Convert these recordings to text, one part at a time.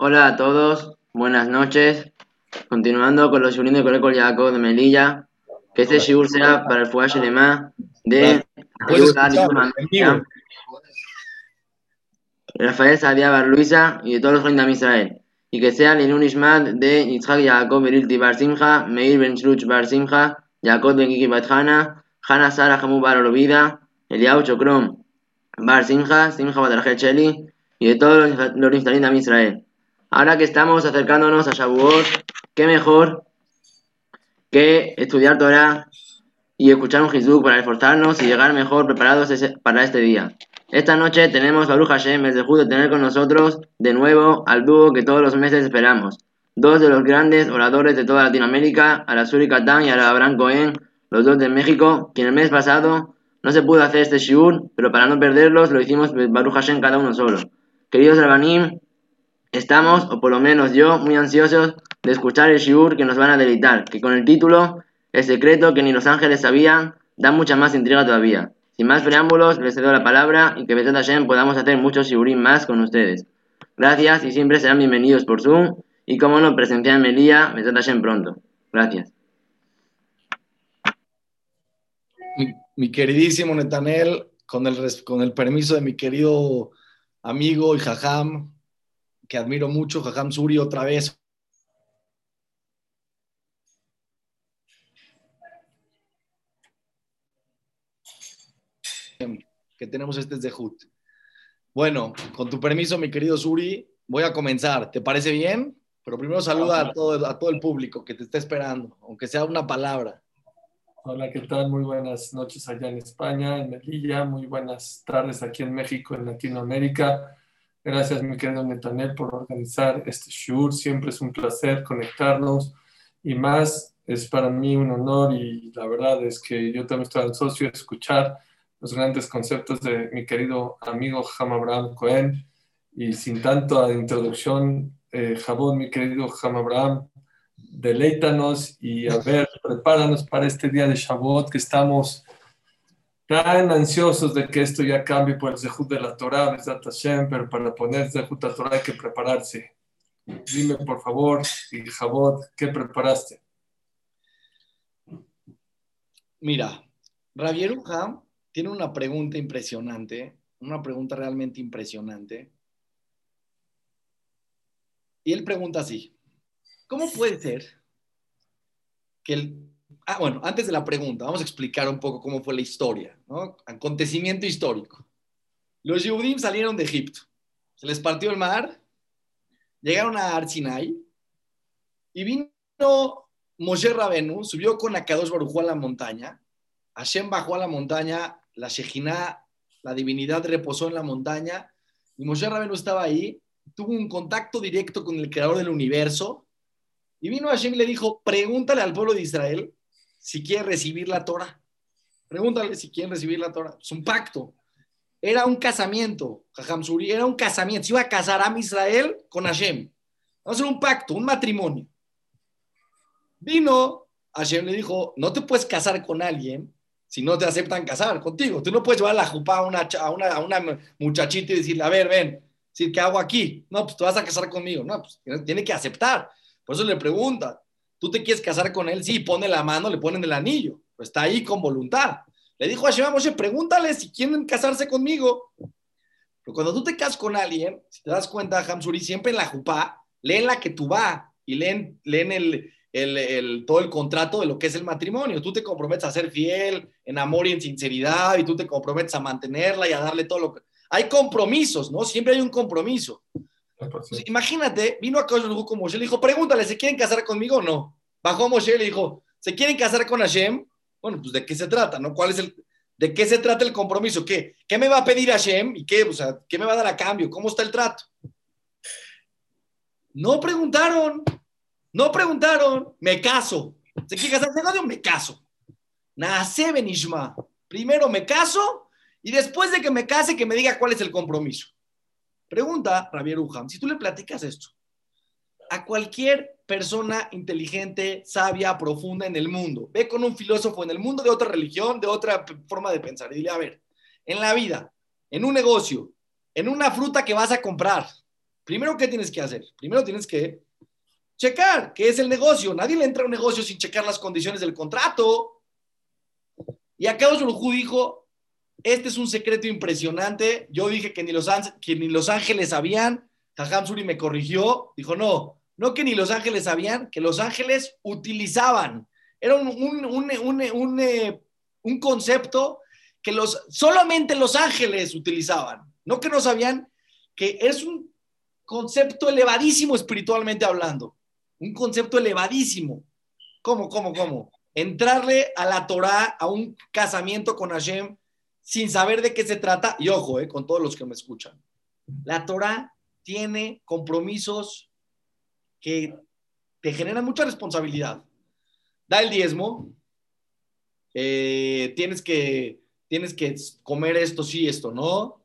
Hola a todos, buenas noches. Continuando con los shurim de Colegio Jacob de Melilla, que este shiur sea para el Fuash de Ma de. Rafael Sadia Bar Luisa y de todos los jóvenes de Israel. Y que sea el Ishmat de Yitzhak Jacob Berilti Bar Simcha, Meir Ben Shluch Bar Simcha, Jacob Ben Kiki Bat Hana, Hana Sara Hamu Bar Olovida, Eliau Chokrom Bar Simcha, Simcha Bat Sheli y de todos los, Niftalim de Israel. Ahora que estamos acercándonos a Shavuot, qué mejor que estudiar Torah y escuchar un Hizuk para esforzarnos y llegar mejor preparados para este día. Esta noche tenemos Baruch Hashem, el de tener con nosotros de nuevo al dúo que todos los meses esperamos. Dos de los grandes oradores de toda Latinoamérica, Arasuri Catán y Abraham Cohen, los dos de México, que en el mes pasado no se pudo hacer este shiur, pero para no perderlos lo hicimos Baruch Hashem cada uno solo. Queridos Rabanim, Estamos, o por lo menos yo, muy ansiosos de escuchar el shiur que nos van a deleitar, que con el título El secreto que ni los ángeles sabían, da mucha más intriga todavía. Sin más preámbulos, les cedo la palabra y que Besat podamos hacer muchos shiurim más con ustedes. Gracias y siempre serán bienvenidos por Zoom y como no, presenciar en Melilla, Besat Hashem pronto. Gracias. Mi, queridísimo Netanel, con el, con el permiso de mi querido amigo y Jajam, que admiro mucho, Jajam Suri, otra vez. Que tenemos este Zehut. Bueno, con tu permiso, mi querido Suri, voy a comenzar. ¿Te parece bien? Pero primero saluda a todo, a todo el público que te está esperando, aunque sea una palabra. Hola, ¿qué tal? Muy buenas noches allá en España, en Melilla. Muy buenas tardes aquí en México, en Latinoamérica. Gracias, mi querido Netanel, por organizar este show. Siempre es un placer conectarnos y más es para mí un honor y la verdad es que yo también estoy ansioso de escuchar los grandes conceptos de mi querido amigo Ham Abraham Cohen. Y sin tanta introducción, eh, Jabón, mi querido Ham Abraham, deleítanos y a ver, prepáranos para este día de Shavuot que estamos tan ansiosos de que esto ya cambie por el Zehut de la Torah, pero para poner Zehut a Torah hay que prepararse. Dime, por favor, y Jabot, ¿qué preparaste? Mira, Ravieruja tiene una pregunta impresionante, una pregunta realmente impresionante. Y él pregunta así, ¿cómo puede ser que el... Ah, bueno, antes de la pregunta, vamos a explicar un poco cómo fue la historia, ¿no? Acontecimiento histórico. Los Yehudim salieron de Egipto, se les partió el mar, llegaron a Arsinai y vino Moshe Rabenu, subió con Akadosh Baruj a la montaña, Hashem bajó a la montaña, la Shejinah, la divinidad reposó en la montaña, y Moshe Rabenu estaba ahí, tuvo un contacto directo con el creador del universo, y vino Hashem y le dijo, pregúntale al pueblo de Israel si quiere recibir la Torah. Pregúntale si quieren recibir la Torah. Es un pacto. Era un casamiento, Suri, era un casamiento. Se iba a casar a Israel con Hashem. Vamos a hacer un pacto, un matrimonio. Vino, Hashem le dijo, no te puedes casar con alguien si no te aceptan casar contigo. Tú no puedes llevar la jupá a una, a una, muchachita y decirle, a ver, ven, ¿qué hago aquí? No, pues te vas a casar conmigo. No, pues tiene que aceptar. Por eso le pregunta, ¿tú te quieres casar con él? Sí, pone la mano, le ponen el anillo. Pues está ahí con voluntad. Le dijo a Hashem a Moshe, pregúntale si quieren casarse conmigo. Pero cuando tú te casas con alguien, si te das cuenta, Hamsuri, siempre en la jupá, leen la que tú va y leen, el, el- todo el contrato de lo que es el matrimonio. Tú te comprometes a ser fiel en amor y en sinceridad y tú te comprometes a mantenerla y a darle todo lo que... Hay compromisos, ¿no? Siempre hay un compromiso. Imagínate, vino a Kosh con Moshe, le dijo, pregúntale, ¿se quieren casar conmigo o no? Bajó Moshe y le dijo, ¿se quieren casar con Hashem? Bueno, pues ¿de qué se trata, no? ¿Cuál es el, de qué se trata el compromiso? ¿Qué, qué me va a pedir Hashem? ¿Y qué, o sea, qué me va a dar a cambio? ¿Cómo está el trato? No preguntaron, no preguntaron, me caso. ¿Se quiere casar con? Me caso. Nace Benishma. Primero me caso y después de que me case, que me diga cuál es el compromiso. Pregunta Javier Ujam, si tú le platicas esto a cualquier persona inteligente, sabia, profunda en el mundo, ve con un filósofo en el mundo de otra religión, de otra forma de pensar, y dile, a ver, en la vida, en un negocio, en una fruta que vas a comprar, Primero, ¿qué tienes que hacer? Primero tienes que checar qué es el negocio. Nadie le entra a un negocio sin checar las condiciones del contrato. Y acá Hu dijo, este es un secreto impresionante. Yo dije que ni los, que ni los ángeles sabían. Jajam Suri me corrigió. Dijo, no, no que ni los ángeles sabían, que los ángeles utilizaban. Era eh, un concepto que los, solamente los ángeles utilizaban. No que no sabían que es un concepto elevadísimo espiritualmente hablando. Un concepto elevadísimo. ¿Cómo, cómo, cómo? Entrarle a la Torah, a un casamiento con Hashem, sin saber de qué se trata. Y ojo, eh, con todos los que me escuchan. La Torah tiene compromisos que te generan mucha responsabilidad. Da el diezmo, eh, tienes, que, tienes que comer esto, sí, esto, no.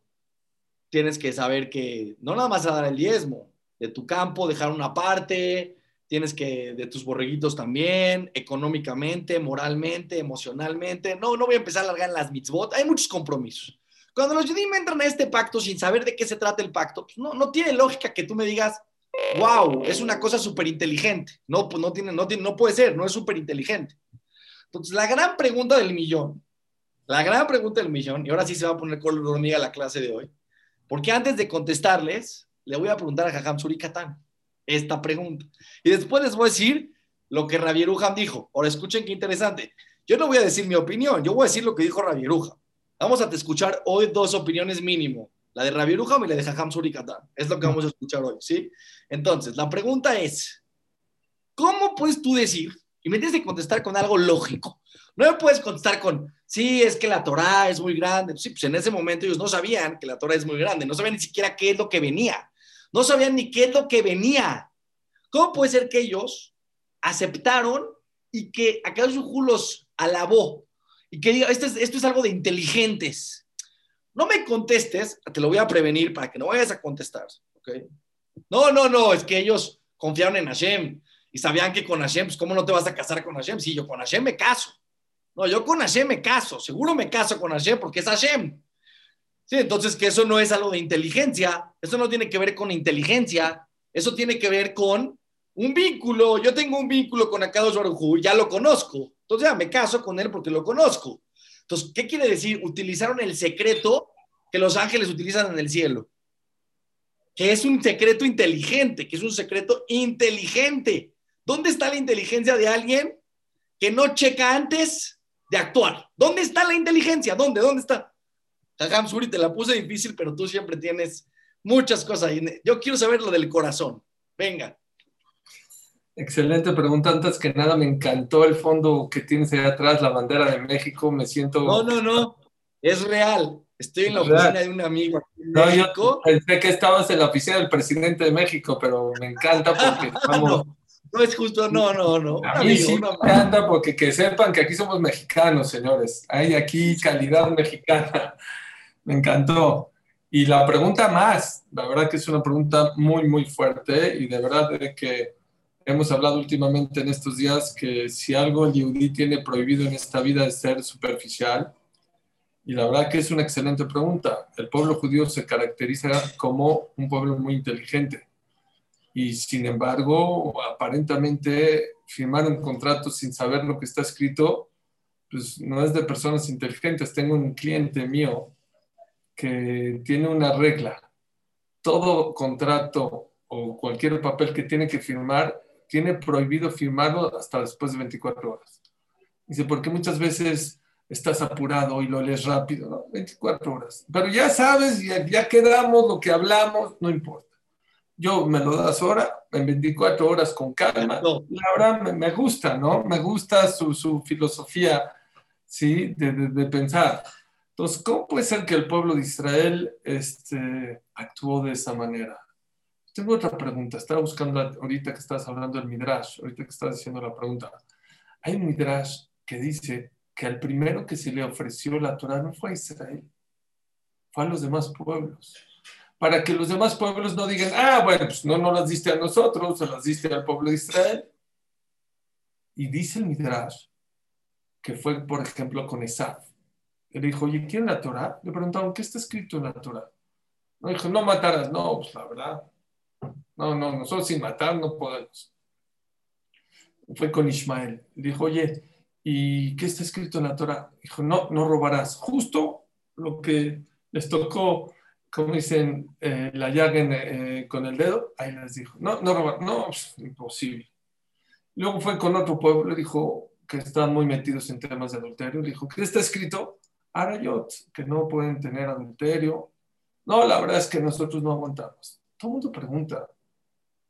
Tienes que saber que no nada más a dar el diezmo, de tu campo, dejar una parte, tienes que, de tus borreguitos también, económicamente, moralmente, emocionalmente. No, no voy a empezar a largar las mitzvot, hay muchos compromisos. Cuando los me entran a este pacto sin saber de qué se trata el pacto, pues no, no tiene lógica que tú me digas, wow, es una cosa súper inteligente. No, pues no, tiene, no, tiene, no puede ser, no es súper inteligente. Entonces, la gran pregunta del millón, la gran pregunta del millón, y ahora sí se va a poner color hormiga la clase de hoy, porque antes de contestarles, le voy a preguntar a Jajam Surikatán esta pregunta. Y después les voy a decir lo que Ravieruja dijo. Ahora escuchen qué interesante. Yo no voy a decir mi opinión, yo voy a decir lo que dijo Ravieruja. Vamos a escuchar hoy dos opiniones mínimo, la de Ravieruja y la de Jajam Surikatán. Es lo que vamos a escuchar hoy, ¿sí? Entonces, la pregunta es, ¿cómo puedes tú decir, y me tienes que contestar con algo lógico, no me puedes contestar con, sí, es que la Torah es muy grande. Sí, pues en ese momento ellos no sabían que la Torah es muy grande, no sabían ni siquiera qué es lo que venía. No sabían ni qué es lo que venía. ¿Cómo puede ser que ellos aceptaron y que acá los alabó? Y que diga, esto es, esto es algo de inteligentes. No me contestes, te lo voy a prevenir para que no vayas a contestar. ¿okay? No, no, no, es que ellos confiaron en Hashem y sabían que con Hashem, pues ¿cómo no te vas a casar con Hashem? Sí, yo con Hashem me caso. No, yo con Hashem me caso, seguro me caso con Hashem porque es Hashem. Sí, entonces que eso no es algo de inteligencia, eso no tiene que ver con inteligencia, eso tiene que ver con un vínculo. Yo tengo un vínculo con Akadosh Baruj ya lo conozco, entonces ya me caso con él porque lo conozco. Entonces, ¿qué quiere decir? Utilizaron el secreto que los ángeles utilizan en el cielo, que es un secreto inteligente, que es un secreto inteligente. ¿Dónde está la inteligencia de alguien que no checa antes de actuar? ¿Dónde está la inteligencia? ¿Dónde? ¿Dónde está? Jajam Suri, te la puse difícil, pero tú siempre tienes muchas cosas. Yo quiero saber lo del corazón. Venga. Excelente pregunta. Antes que nada, me encantó el fondo que tienes ahí atrás, la bandera de México. Me siento. No, no, no. Es real. Estoy en la oficina de un amigo no, México. pensé que estabas en la oficina del presidente de México, pero me encanta porque estamos. No, es justo, no, no, no. A mí sí me encanta porque que sepan que aquí somos mexicanos, señores. Hay aquí calidad mexicana. Me encantó. Y la pregunta más, la verdad que es una pregunta muy, muy fuerte y de verdad de que hemos hablado últimamente en estos días que si algo el yudí tiene prohibido en esta vida es ser superficial. Y la verdad que es una excelente pregunta. El pueblo judío se caracteriza como un pueblo muy inteligente. Y sin embargo, aparentemente firmar un contrato sin saber lo que está escrito, pues no es de personas inteligentes. Tengo un cliente mío que tiene una regla. Todo contrato o cualquier papel que tiene que firmar, tiene prohibido firmarlo hasta después de 24 horas. Dice, porque muchas veces estás apurado y lo lees rápido, ¿no? 24 horas. Pero ya sabes, ya, ya quedamos, lo que hablamos, no importa. Yo me lo das ahora, en 24 horas con calma. La verdad me, gusta, ¿no? Me gusta su, su filosofía, ¿sí? De, de, de pensar. Entonces, ¿cómo puede ser que el pueblo de Israel este, actuó de esa manera? Tengo otra pregunta. Estaba buscando ahorita que estás hablando del Midrash, ahorita que estás diciendo la pregunta. Hay un Midrash que dice que al primero que se le ofreció la Torah no fue a Israel, fue a los demás pueblos. Para que los demás pueblos no digan, ah, bueno, pues no, no las diste a nosotros, se las diste al pueblo de Israel. Y dice el Midrash que fue, por ejemplo, con Esaf le dijo, oye, ¿quién la Torah? Le preguntaron, ¿qué está escrito en la Torah? No dijo, no matarás. No, pues la verdad, No, no, nosotros sin matar no podemos. Fue con Ismael. Dijo, oye, ¿y qué está escrito en la Torah? Dijo, no, no robarás. Justo lo que les tocó, como dicen, eh, la llaga eh, con el dedo, ahí les dijo, no, no robar, no, pues, imposible. Luego fue con otro pueblo, le dijo que están muy metidos en temas de adulterio, le dijo, ¿qué está escrito? Arayot, que no pueden tener adulterio. No, la verdad es que nosotros no aguantamos. Todo el mundo pregunta,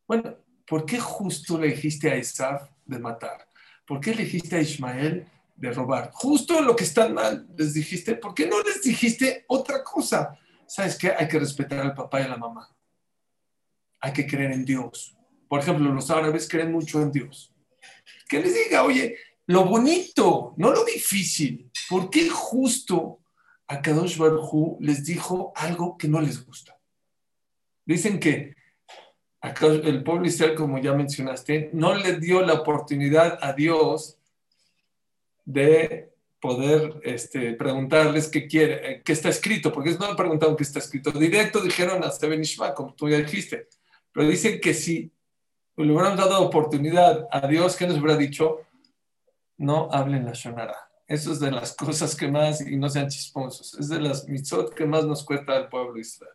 bueno, ¿por qué justo le dijiste a Isaac de matar? ¿Por qué le dijiste a Ismael de robar? Justo lo que está mal les dijiste, ¿por qué no les dijiste otra cosa? ¿Sabes qué? Hay que respetar al papá y a la mamá. Hay que creer en Dios. Por ejemplo, los árabes creen mucho en Dios. Que les diga, oye, lo bonito, no lo difícil. ¿Por qué justo a Kadosh Baruj les dijo algo que no les gusta? Dicen que el pueblo Israel, como ya mencionaste, no le dio la oportunidad a Dios de poder este, preguntarles qué quiere, eh, qué está escrito, porque no le preguntaron qué está escrito. Directo dijeron a Seben Ishma, como tú ya dijiste. Pero dicen que si le hubieran dado oportunidad a Dios, ¿qué nos hubiera dicho? No hablen la Shonara. Eso es de las cosas que más, y no sean chisposos, es de las mitzot que más nos cuesta al pueblo Israel.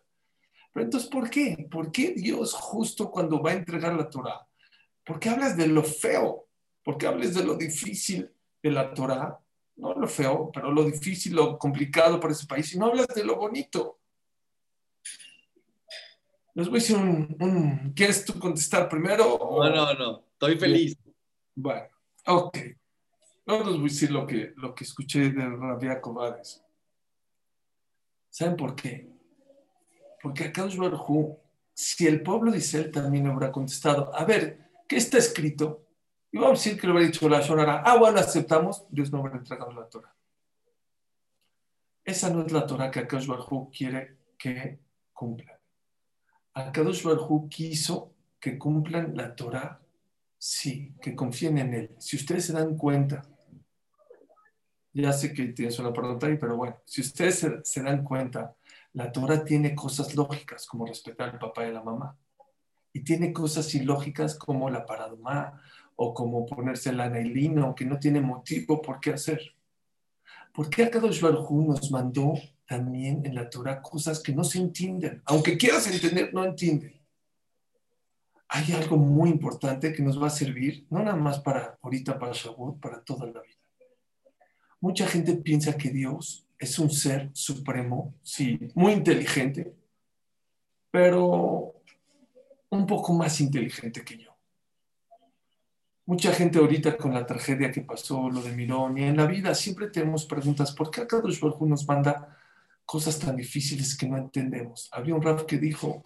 Pero entonces, ¿por qué? ¿Por qué Dios justo cuando va a entregar la Torah? ¿Por qué hablas de lo feo? ¿Por qué hablas de lo difícil de la Torah? No lo feo, pero lo difícil, lo complicado para ese país. Y no hablas de lo bonito. Les voy a decir un, ¿Quieres tú contestar primero? No, no, no. Estoy feliz. Bueno, ok. No les voy a decir lo que, lo que escuché de Rabia Cobades. ¿Saben por qué? Porque acá Barjú, si el pueblo de Israel también habrá contestado, a ver, ¿qué está escrito? Y vamos a decir que lo hubiera dicho la Shonara, ah, bueno, aceptamos, Dios no habrá entregado la Torah. Esa no es la Torah que Akash Barjú quiere que cumplan. Akadosh Barjú quiso que cumplan la Torah, sí, que confíen en él. Si ustedes se dan cuenta, ya sé que tienes una pregunta ahí, pero bueno, si ustedes se dan cuenta, la Torah tiene cosas lógicas como respetar al papá y a la mamá. Y tiene cosas ilógicas como la paradumá o como ponerse la lino que no tiene motivo por qué hacer. ¿Por qué Akadosh Baruj nos mandó también en la Torah cosas que no se entienden? Aunque quieras entender, no entienden. Hay algo muy importante que nos va a servir, no nada más para ahorita, para Shavuot, para toda la vida. Mucha gente piensa que Dios es un ser supremo, sí, muy inteligente, pero un poco más inteligente que yo. Mucha gente ahorita con la tragedia que pasó, lo de Mirón, y en la vida siempre tenemos preguntas, ¿por qué Akadosh Baruj nos manda cosas tan difíciles que no entendemos? Había un rap que dijo,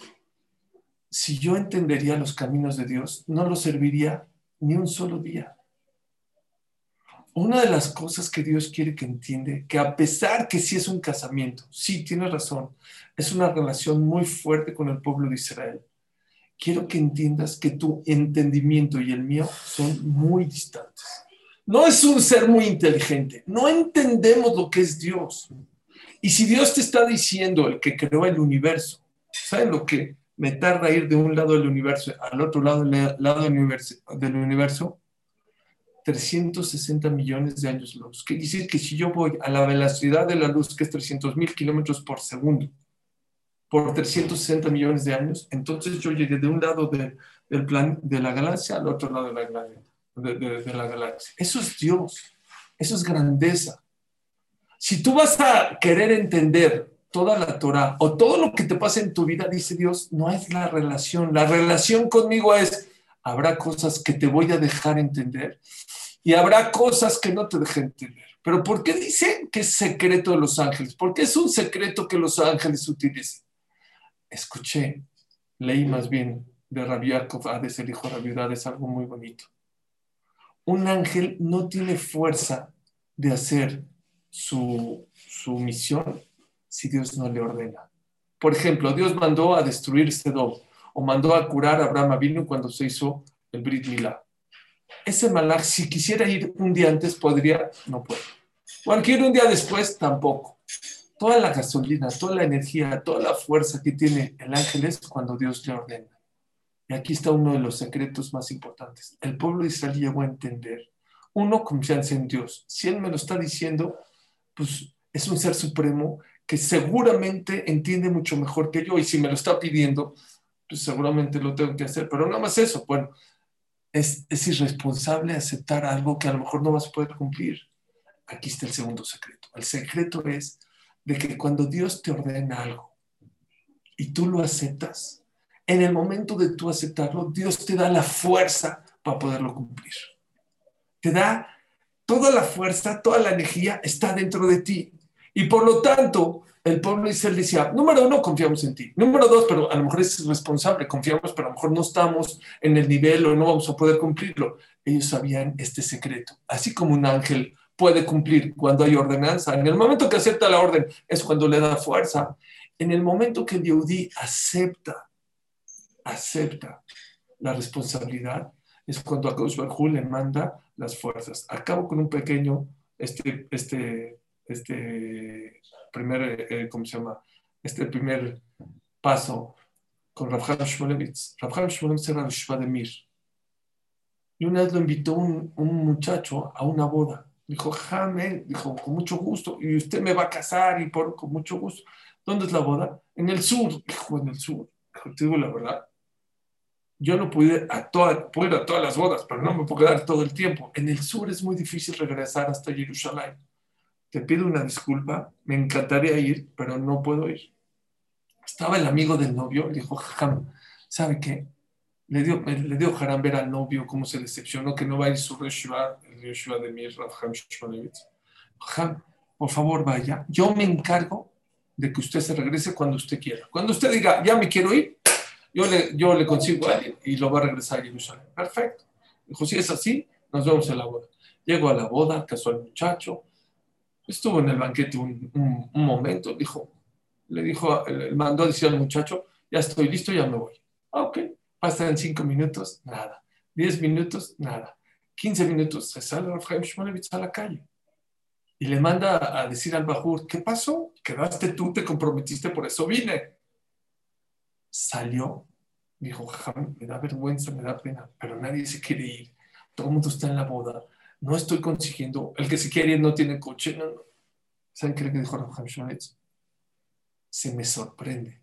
si yo entendería los caminos de Dios, no lo serviría ni un solo día una de las cosas que Dios quiere que entiende, que a pesar que sí es un casamiento, sí, tiene razón, es una relación muy fuerte con el pueblo de Israel, quiero que entiendas que tu entendimiento y el mío son muy distantes. No es un ser muy inteligente, no entendemos lo que es Dios. Y si Dios te está diciendo, el que creó el universo, ¿saben lo que me tarda ir de un lado del universo al otro lado, lado del universo? 360 millones de años luz. ¿Qué dice que si yo voy a la velocidad de la luz, que es 300 mil kilómetros por segundo, por 360 millones de años, entonces yo llegué de un lado del plan de la galaxia al otro lado de la, de la galaxia. Eso es Dios, eso es grandeza. Si tú vas a querer entender toda la Torah o todo lo que te pasa en tu vida, dice Dios, no es la relación. La relación conmigo es habrá cosas que te voy a dejar entender y habrá cosas que no te dejen entender. Pero ¿por qué dice que es secreto de los ángeles? ¿Por qué es un secreto que los ángeles utilicen? Escuché, leí más bien de Rabbi Hades, el hijo de Rabbi es algo muy bonito. Un ángel no tiene fuerza de hacer su, su misión si Dios no le ordena. Por ejemplo, Dios mandó a destruir Sedom o mandó a curar a Abraham Avinu cuando se hizo el Brit Milá. Ese malach, si quisiera ir un día antes, podría, no puede. Cualquier un día después, tampoco. Toda la gasolina, toda la energía, toda la fuerza que tiene el ángel es cuando Dios le ordena. Y aquí está uno de los secretos más importantes. El pueblo de Israel llegó a entender, uno, confianza en Dios. Si Él me lo está diciendo, pues es un ser supremo que seguramente entiende mucho mejor que yo y si me lo está pidiendo, pues seguramente lo tengo que hacer. Pero no más eso, bueno, es, es irresponsable aceptar algo que a lo mejor no vas a poder cumplir. Aquí está el segundo secreto. El secreto es de que cuando Dios te ordena algo y tú lo aceptas, en el momento de tú aceptarlo, Dios te da la fuerza para poderlo cumplir. Te da toda la fuerza, toda la energía está dentro de ti. Y por lo tanto, el pueblo Israel decía, número uno, confiamos en ti. Número dos, pero a lo mejor es responsable, confiamos, pero a lo mejor no estamos en el nivel o no vamos a poder cumplirlo. Ellos sabían este secreto. Así como un ángel puede cumplir cuando hay ordenanza, en el momento que acepta la orden es cuando le da fuerza. En el momento que el Yehudi acepta, acepta la responsabilidad, es cuando a Barjú le manda las fuerzas. Acabo con un pequeño, este, este este primer, eh, eh, ¿cómo se llama? Este primer paso con Rafael Shmolevitz. Rafael Shmolevitz era el de Mir. Y una vez lo invitó un, un muchacho a una boda. Dijo, Jame, dijo, con mucho gusto. Y usted me va a casar y por, con mucho gusto. ¿Dónde es la boda? En el sur. Dijo, en el sur. te digo la verdad. Yo no pude a toda, puedo ir a todas las bodas, pero no me puedo quedar todo el tiempo. En el sur es muy difícil regresar hasta Jerusalén te pido una disculpa, me encantaría ir, pero no puedo ir. Estaba el amigo del novio, le dijo, Jajam, ¿sabe qué? Le dio, le dio Haram ver al novio cómo se decepcionó que no va a ir su Reshiva, el Reshiva de Mir, Rafham Shmonevitz. Jajam, por favor vaya, yo me encargo de que usted se regrese cuando usted quiera. Cuando usted diga, ya me quiero ir, yo le, yo le consigo a alguien y lo va a regresar a Jerusalén. Perfecto. Dijo, si es así, nos vemos en la boda. Llego a la boda, casó al muchacho, estuvo en el banquete un, momento, dijo, le dijo, le mandó a decir al muchacho, ya estoy listo, ya me voy. Ah, ok, pasan cinco minutos, nada. Diez minutos, nada. Quince minutos, se sale Rafael Shmolevitz a la calle. Y le manda a decir al Bajur, ¿qué pasó? Quedaste tú, te comprometiste, por eso vine. Salió, dijo, me da vergüenza, me da pena, pero nadie se quiere ir. Todo el mundo está en la boda no estoy consiguiendo, el que se quiere no tiene coche. No, ¿Saben qué dijo Rafael Schmitz? Se me sorprende.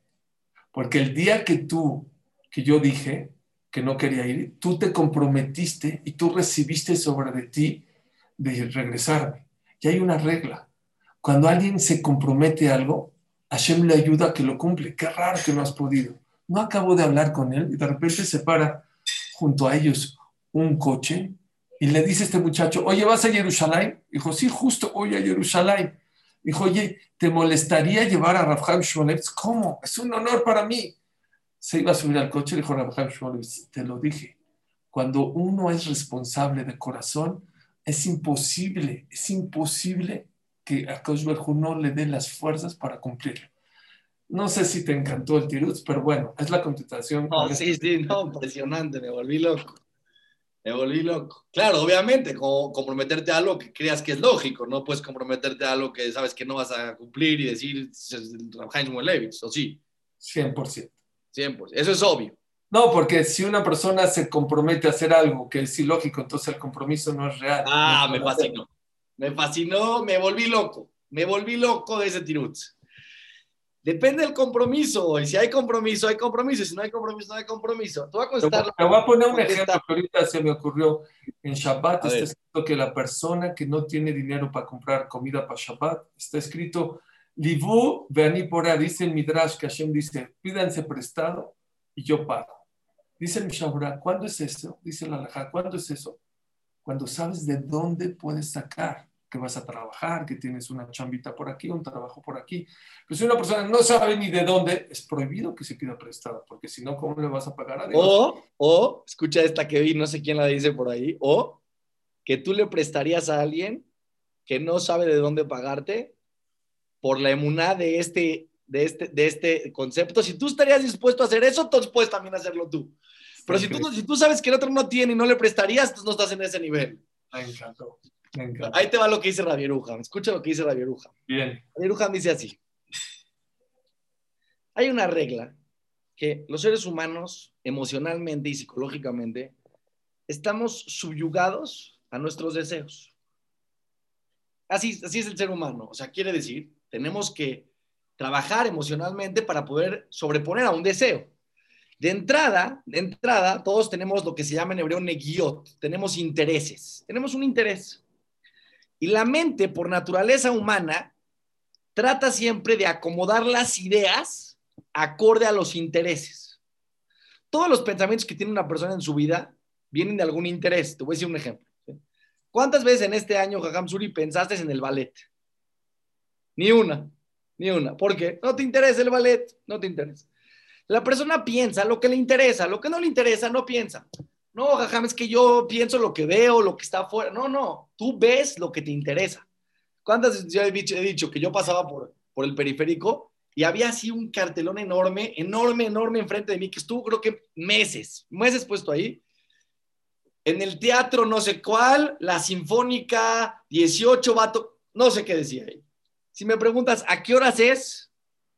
Porque el día que tú, que yo dije que no quería ir, tú te comprometiste y tú recibiste sobre de ti de regresarme. Y hay una regla. Cuando alguien se compromete a algo, Hashem le ayuda a que lo cumple. Qué raro que no has podido. No acabo de hablar con él y de repente se para junto a ellos un coche y le dice este muchacho, oye, ¿vas a Jerusalén? Dijo, sí, justo voy a Jerusalén. Dijo, oye, ¿te molestaría llevar a Rafael Shmolevitz? ¿Cómo? Es un honor para mí. Se iba a subir al coche y dijo Rafael Shmolevitz, te lo dije. Cuando uno es responsable de corazón, es imposible, es imposible que a Kosh no le dé las fuerzas para cumplirlo. No sé si te encantó el tiruz, pero bueno, es la contestación. sí, sí, no, impresionante, me volví loco. Me volví loco. Claro, obviamente, como comprometerte a algo que creas que es lógico, no puedes comprometerte a algo que sabes que no vas a cumplir y decir Heinz Levitz, ¿o sí? 100%. 100%. Eso es obvio. No, porque si una persona se compromete a hacer algo que es ilógico, entonces el compromiso no es real. Ah, me fascinó. Me fascinó, me volví loco. Me volví loco de ese tirutz. Depende del compromiso. Y si hay compromiso, hay compromiso. Y si no hay compromiso, no hay compromiso. Te voy a. Te voy a poner un ejemplo que ahorita se me ocurrió. En Shabbat está escrito que la persona que no tiene dinero para comprar comida para Shabbat, está escrito, Livu vení por ahí, dice el Midrash que Hashem dice, pídanse prestado y yo pago. Dice el Mishabura, ¿cuándo es eso? Dice la Alajá, ¿cuándo es eso? Cuando sabes de dónde puedes sacar que vas a trabajar, que tienes una chambita por aquí, un trabajo por aquí. Pero si una persona no sabe ni de dónde, es prohibido que se pida prestada, porque si no, ¿cómo le vas a pagar a Dios? O, o, escucha esta que vi, no sé quién la dice por ahí, o que tú le prestarías a alguien que no sabe de dónde pagarte por la emuná de este, de este, de este concepto. Si tú estarías dispuesto a hacer eso, entonces puedes también hacerlo tú. Pero si tú, si tú sabes que el otro no tiene y no le prestarías, entonces no estás en ese nivel. Me encantó. Ahí te va lo que dice Rabieruja. Escucha lo que dice Rabieruja. Bien. Rabieruja dice así. Hay una regla que los seres humanos, emocionalmente y psicológicamente, estamos subyugados a nuestros deseos. Así, así es el ser humano. O sea, quiere decir, tenemos que trabajar emocionalmente para poder sobreponer a un deseo. De entrada, de entrada, todos tenemos lo que se llama en hebreo negiot, tenemos intereses, tenemos un interés. Y la mente, por naturaleza humana, trata siempre de acomodar las ideas acorde a los intereses. Todos los pensamientos que tiene una persona en su vida vienen de algún interés. Te voy a decir un ejemplo. ¿Cuántas veces en este año, Jajam Suri, pensaste en el ballet? Ni una, ni una. ¿Por qué? No te interesa el ballet, no te interesa. La persona piensa lo que le interesa, lo que no le interesa, no piensa. No, Jajam, es que yo pienso lo que veo, lo que está afuera. No, no, tú ves lo que te interesa. ¿Cuántas veces he dicho, he dicho que yo pasaba por, por el periférico y había así un cartelón enorme, enorme, enorme enfrente de mí, que estuvo creo que meses, meses puesto ahí, en el teatro no sé cuál, la sinfónica, 18 vato, no sé qué decía ahí. Si me preguntas, ¿a qué horas es?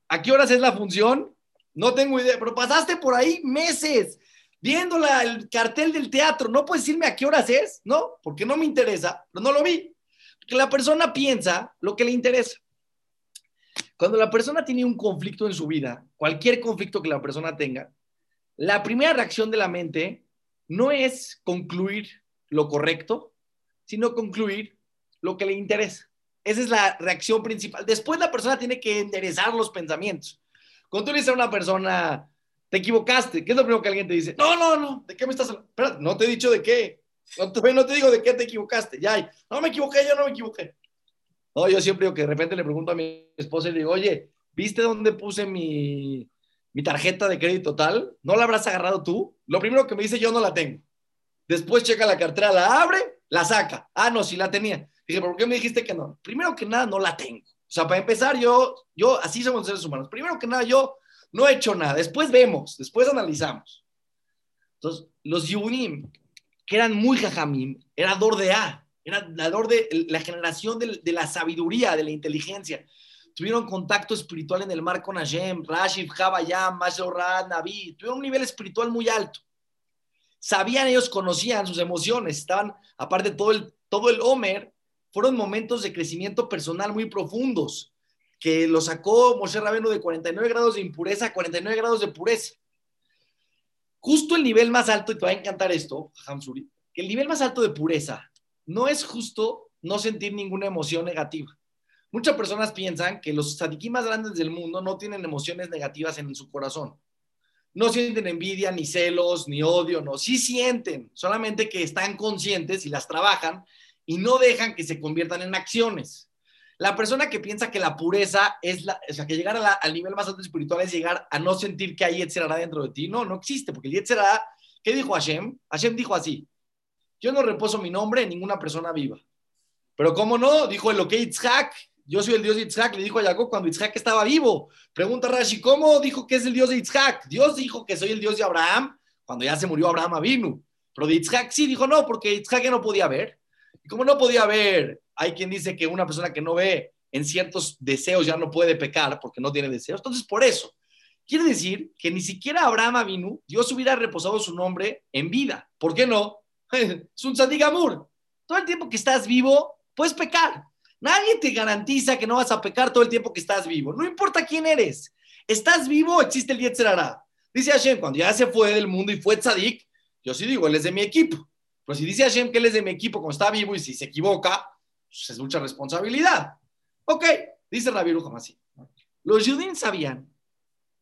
¿A qué horas es la función? No tengo idea, pero pasaste por ahí meses viendo el cartel del teatro. No puedes decirme a qué horas es, ¿no? Porque no me interesa, pero no lo vi. Porque la persona piensa lo que le interesa. Cuando la persona tiene un conflicto en su vida, cualquier conflicto que la persona tenga, la primera reacción de la mente no es concluir lo correcto, sino concluir lo que le interesa. Esa es la reacción principal. Después la persona tiene que enderezar los pensamientos. Cuando tú le dices a una persona, te equivocaste, ¿qué es lo primero que alguien te dice? No, no, no, ¿de qué me estás hablando? Espera, no te he dicho de qué. No te, no te digo de qué te equivocaste. Ya, no me equivoqué, yo no me equivoqué. No, yo siempre digo que de repente le pregunto a mi esposa y le digo, oye, ¿viste dónde puse mi, mi tarjeta de crédito tal, ¿no la habrás agarrado tú? Lo primero que me dice, yo no la tengo. Después checa la cartera, la abre, la saca. Ah, no, sí la tenía. Dije, ¿por qué me dijiste que no? Primero que nada, no la tengo. O sea, para empezar, yo, yo, así somos seres humanos. Primero que nada, yo no he hecho nada. Después vemos, después analizamos. Entonces, los Yunim, que eran muy jajamim, era dor de A, era la dor de la generación de, la sabiduría, de la inteligencia tuvieron contacto espiritual en el mar con Hashem, Rashid, Jabayam, Mashorad, Naví, tuvieron un nivel espiritual muy alto. Sabían, ellos conocían sus emociones, estaban, aparte todo el, todo el Homer, fueron momentos de crecimiento personal muy profundos, que lo sacó Moshe Rabeno de 49 grados de impureza a 49 grados de pureza. Justo el nivel más alto, y te va a encantar esto, Hamsuri, que el nivel más alto de pureza no es justo no sentir ninguna emoción negativa. Muchas personas piensan que los tzadikim más grandes del mundo no tienen emociones negativas en su corazón. No sienten envidia, ni celos, ni odio, no. Sí sienten, solamente que están conscientes y las trabajan y no dejan que se conviertan en acciones. La persona que piensa que la pureza es la, o sea, que llegar al nivel más alto espiritual es llegar a no sentir que hay Yetzerara dentro de ti. No, no existe, porque el Yetzerara, ¿qué dijo Hashem? Hashem dijo así: Yo no reposo mi nombre en ninguna persona viva. Pero ¿cómo no? Dijo el OK Itzhak, yo soy el Dios de Isaac, le dijo a Jacob cuando Isaac estaba vivo. Pregunta Rashi, ¿cómo dijo que es el Dios de Isaac? Dios dijo que soy el Dios de Abraham cuando ya se murió Abraham vino. Pero de Isaac sí dijo no, porque Isaac ya no podía ver. Y como no podía ver, hay quien dice que una persona que no ve en ciertos deseos ya no puede pecar porque no tiene deseos. Entonces, por eso, quiere decir que ni siquiera Abraham vino, Dios hubiera reposado su nombre en vida. ¿Por qué no? es un sadigamur. Todo el tiempo que estás vivo, puedes pecar. Nadie te garantiza que no vas a pecar todo el tiempo que estás vivo. No importa quién eres. Estás vivo, existe el Yetzerara. Dice Hashem, cuando ya se fue del mundo y fue tzadik, yo sí digo, él es de mi equipo. Pero si dice Hashem que él es de mi equipo cuando está vivo y si se equivoca, pues es mucha responsabilidad. Ok, dice Rabbi así. Los judíos sabían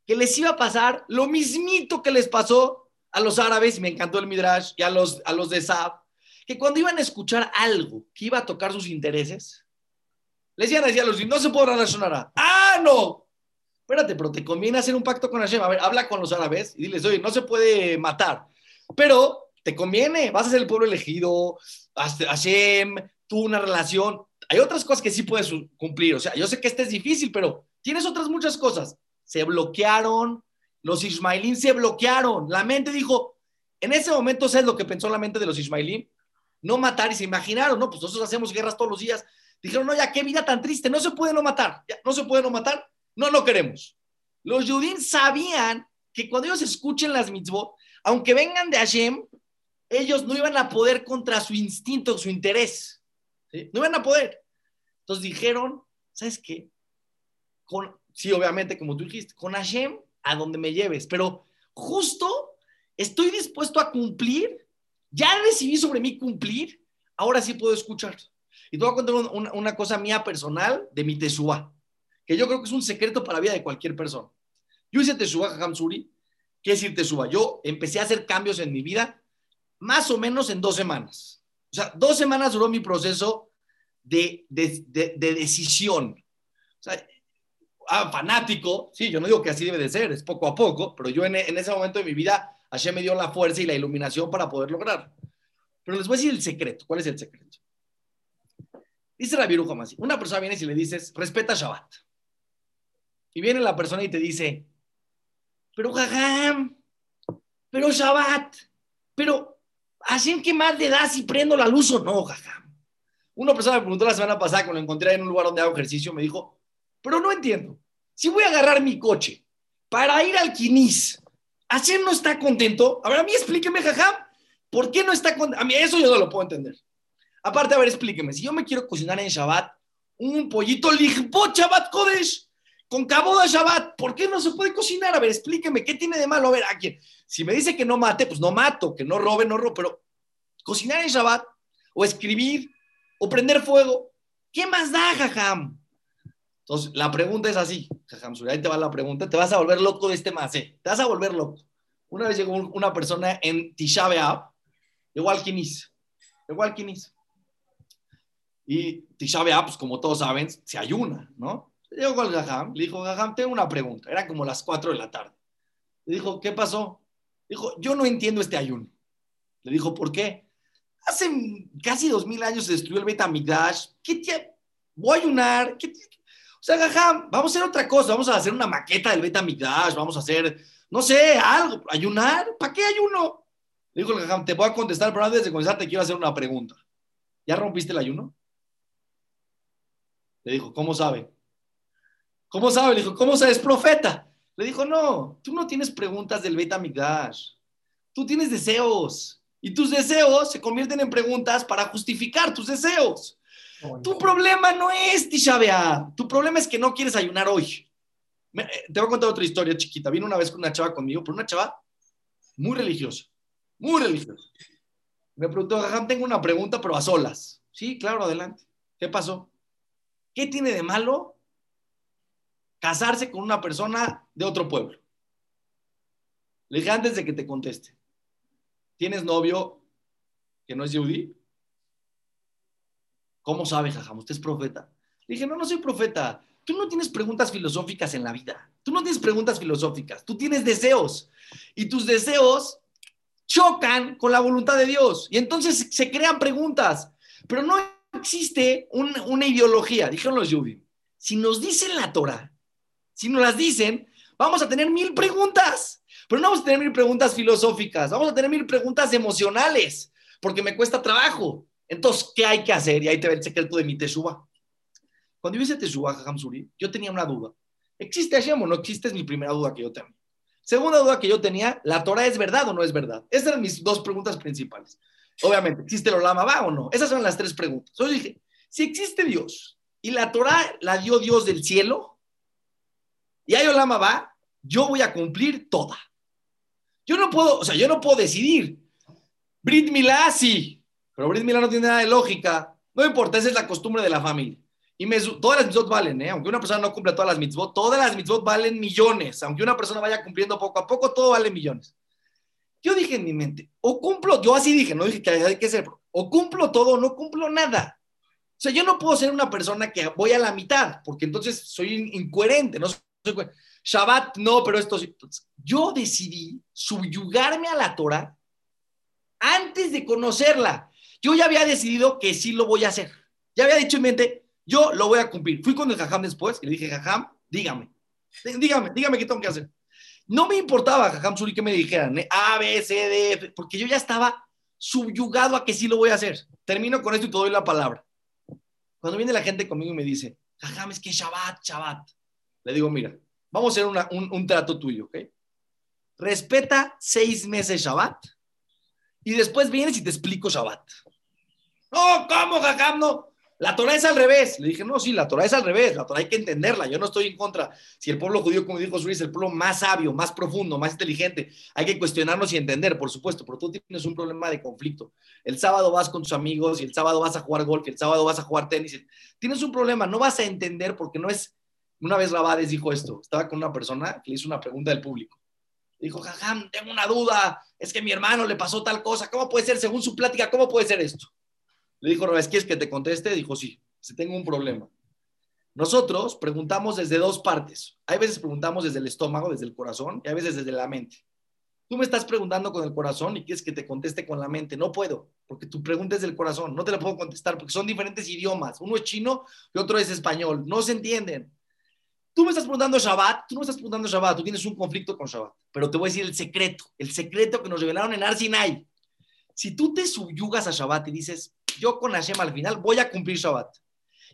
que les iba a pasar lo mismito que les pasó a los árabes, y me encantó el Midrash, y a los, a los de Saab, que cuando iban a escuchar algo que iba a tocar sus intereses, le decían a los no se puede relacionar. ¡Ah, no! Espérate, pero te conviene hacer un pacto con Hashem. A ver, habla con los árabes y diles, oye, no se puede matar. Pero te conviene, vas a ser el pueblo elegido, Hashem, tú una relación. Hay otras cosas que sí puedes cumplir. O sea, yo sé que este es difícil, pero tienes otras muchas cosas. Se bloquearon, los ismailín se bloquearon. La mente dijo, en ese momento, ¿sabes lo que pensó la mente de los ismailín? No matar y se imaginaron, no, pues nosotros hacemos guerras todos los días Dijeron, no, ya qué vida tan triste, no se puede no matar, no se puede no matar, no, no queremos. Los judíos sabían que cuando ellos escuchen las mitzvot, aunque vengan de Hashem, ellos no iban a poder contra su instinto, su interés. No iban a poder. Entonces dijeron, ¿sabes qué? Sí, obviamente, como tú dijiste, con Hashem a donde me lleves, pero justo estoy dispuesto a cumplir, ya recibí sobre mí cumplir, ahora sí puedo escuchar. Y te voy a contar una, una cosa mía personal de mi tesúa, que yo creo que es un secreto para la vida de cualquier persona. Yo hice tesúa, Hamsuri. ¿Qué es decir tesúa? Yo empecé a hacer cambios en mi vida más o menos en dos semanas. O sea, dos semanas duró mi proceso de, de, de, de decisión. O sea, ah, fanático, sí, yo no digo que así debe de ser, es poco a poco, pero yo en, en ese momento de mi vida, Hashem me dio la fuerza y la iluminación para poder lograrlo. Pero les voy a decir el secreto. ¿Cuál es el secreto? Dice la Viruja Masi, una persona viene y le dices, respeta Shabbat. Y viene la persona y te dice, pero jajam, pero Shabbat, pero Hashem, ¿qué más le da si prendo la luz o no, jajam? Una persona me preguntó la semana pasada cuando lo encontré en un lugar donde hago ejercicio, me dijo, pero no entiendo. Si voy a agarrar mi coche para ir al Quinis, ¿Hashem no está contento? A ver, a mí explíqueme, jajam, ¿por qué no está contento? A mí eso yo no lo puedo entender. Aparte, a ver, explíqueme, si yo me quiero cocinar en Shabbat, un pollito lichbot Shabbat Kodesh, con caboda Shabbat, ¿por qué no se puede cocinar? A ver, explíqueme, ¿qué tiene de malo? A ver, ¿a quién? Si me dice que no mate, pues no mato, que no robe, no robe, pero cocinar en Shabbat, o escribir, o prender fuego, ¿qué más da, jajam? Entonces, la pregunta es así, jajam, ahí te va la pregunta, te vas a volver loco de este macé, te vas a volver loco. Una vez llegó una persona en Tisha B'Av, llegó al Kinis, llegó al Kinis. Y Tisha B'Av, pues como todos saben, se ayuna, ¿no? Llegó al Gajam, le dijo, Gajam, tengo una pregunta. Era como las 4 de la tarde. Le dijo, ¿qué pasó? Dijo, yo no entiendo este ayuno. Le dijo, ¿por qué? Hace casi dos mil años se destruyó el Beit HaMikdash. ¿Qué. Voy a ayunar. ¿Qué te... O sea, Gajam, vamos a hacer otra cosa. Vamos a hacer una maqueta del Beit HaMikdash. Vamos a hacer, no sé, algo. ¿Ayunar? ¿Para qué ayuno? Le dijo el Gajam, te voy a contestar, pero antes de contestar te quiero hacer una pregunta. ¿Ya rompiste el ayuno? Le dijo, ¿cómo sabe? ¿Cómo sabe? Le dijo, ¿cómo sabes profeta? Le dijo, no, tú no tienes preguntas del Beit HaMikdash. Tú tienes deseos. Y tus deseos se convierten en preguntas para justificar tus deseos. Oh, tu problema no es Tisha. Tu problema es que no quieres ayunar hoy. Me, te voy a contar otra historia chiquita. Vino una vez con una chava conmigo, pero una chava muy religiosa. Muy religiosa. Me preguntó, Jajam, tengo una pregunta, pero a solas. Sí, claro, adelante. ¿Qué pasó? ¿Qué tiene de malo casarse con una persona de otro pueblo? Le dije antes de que te conteste. ¿Tienes novio que no es yudí? ¿Cómo sabe, jajam? ¿Usted es profeta? Le dije, no, no soy profeta. Tú no tienes preguntas filosóficas en la vida. Tú no tienes preguntas filosóficas. Tú tienes deseos. Y tus deseos chocan con la voluntad de Dios. Y entonces se crean preguntas. Pero no existe un, una ideología, dijeron los Yudim. Si nos dicen la Torah, si nos las dicen, vamos a tener mil preguntas. Pero no vamos a tener mil preguntas filosóficas, vamos a tener mil preguntas emocionales, porque me cuesta trabajo. Entonces, ¿qué hay que hacer? Y ahí te ve el secreto de mi teshuva. Cuando yo hice teshuva, Hamsuri, yo tenía una duda. ¿Existe Hashem o no existe? Es mi primera duda que yo tengo. Segunda duda que yo tenía, ¿la Torah es verdad o no es verdad? Esas eran mis dos preguntas principales. Obviamente, ¿existe el Olama va o no? Esas son las tres preguntas. Yo dije, si existe Dios y la Torah la dio Dios del cielo y hay Olama va, yo voy a cumplir toda. Yo no puedo, o sea, yo no puedo decidir. Brit Milá sí, pero Brit Milá no tiene nada de lógica. No importa, esa es la costumbre de la familia. Y me, todas las mitzvot valen, ¿eh? aunque una persona no cumpla todas las mitzvot, todas las mitzvot valen millones. Aunque una persona vaya cumpliendo poco a poco, todo vale millones. Yo dije en mi mente, o cumplo, yo así dije, no dije que hay que ser, o cumplo todo o no cumplo nada. O sea, yo no puedo ser una persona que voy a la mitad, porque entonces soy incoherente, no soy Shabbat, no, pero esto sí. Yo decidí subyugarme a la Torah antes de conocerla. Yo ya había decidido que sí lo voy a hacer. Ya había dicho en mente, yo lo voy a cumplir. Fui con el Jajam después y le dije, Jajam, dígame, dígame, dígame qué tengo que hacer. No me importaba, Jajam Suri, que me dijeran ¿eh? A, B, C, D, F, porque yo ya estaba subyugado a que sí lo voy a hacer. Termino con esto y te doy la palabra. Cuando viene la gente conmigo y me dice, Jajam, es que Shabbat, Shabbat. Le digo, mira, vamos a hacer un, un, trato tuyo, ¿ok? respeta seis meses Shabbat y después vienes y te explico Shabbat. No, ¿cómo, Jajam? No. La Torah es al revés. Le dije, no, sí, la Torah es al revés. La Torah hay que entenderla. Yo no estoy en contra. Si el pueblo judío, como dijo Suri, es el pueblo más sabio, más profundo, más inteligente, hay que cuestionarnos y entender, por supuesto. Pero tú tienes un problema de conflicto. El sábado vas con tus amigos y el sábado vas a jugar golf y el sábado vas a jugar tenis. Tienes un problema. No vas a entender porque no es. Una vez Rabades dijo esto. Estaba con una persona que le hizo una pregunta del público. Dijo, jajam, tengo una duda. Es que a mi hermano le pasó tal cosa. ¿Cómo puede ser, según su plática, cómo puede ser esto? Le dijo, Rabes, ¿quieres que te conteste? Dijo, sí, si tengo un problema. Nosotros preguntamos desde dos partes. Hay veces preguntamos desde el estómago, desde el corazón, y hay veces desde la mente. Tú me estás preguntando con el corazón y quieres que te conteste con la mente. No puedo, porque tu pregunta es del corazón. No te la puedo contestar porque son diferentes idiomas. Uno es chino y otro es español. No se entienden. Tú me estás preguntando Shabbat, tú no me estás preguntando Shabbat, tú tienes un conflicto con Shabbat. Pero te voy a decir el secreto, el secreto que nos revelaron en Arsinai. Si tú te subyugas a Shabbat y dices, yo con Hashem al final voy a cumplir Shabbat.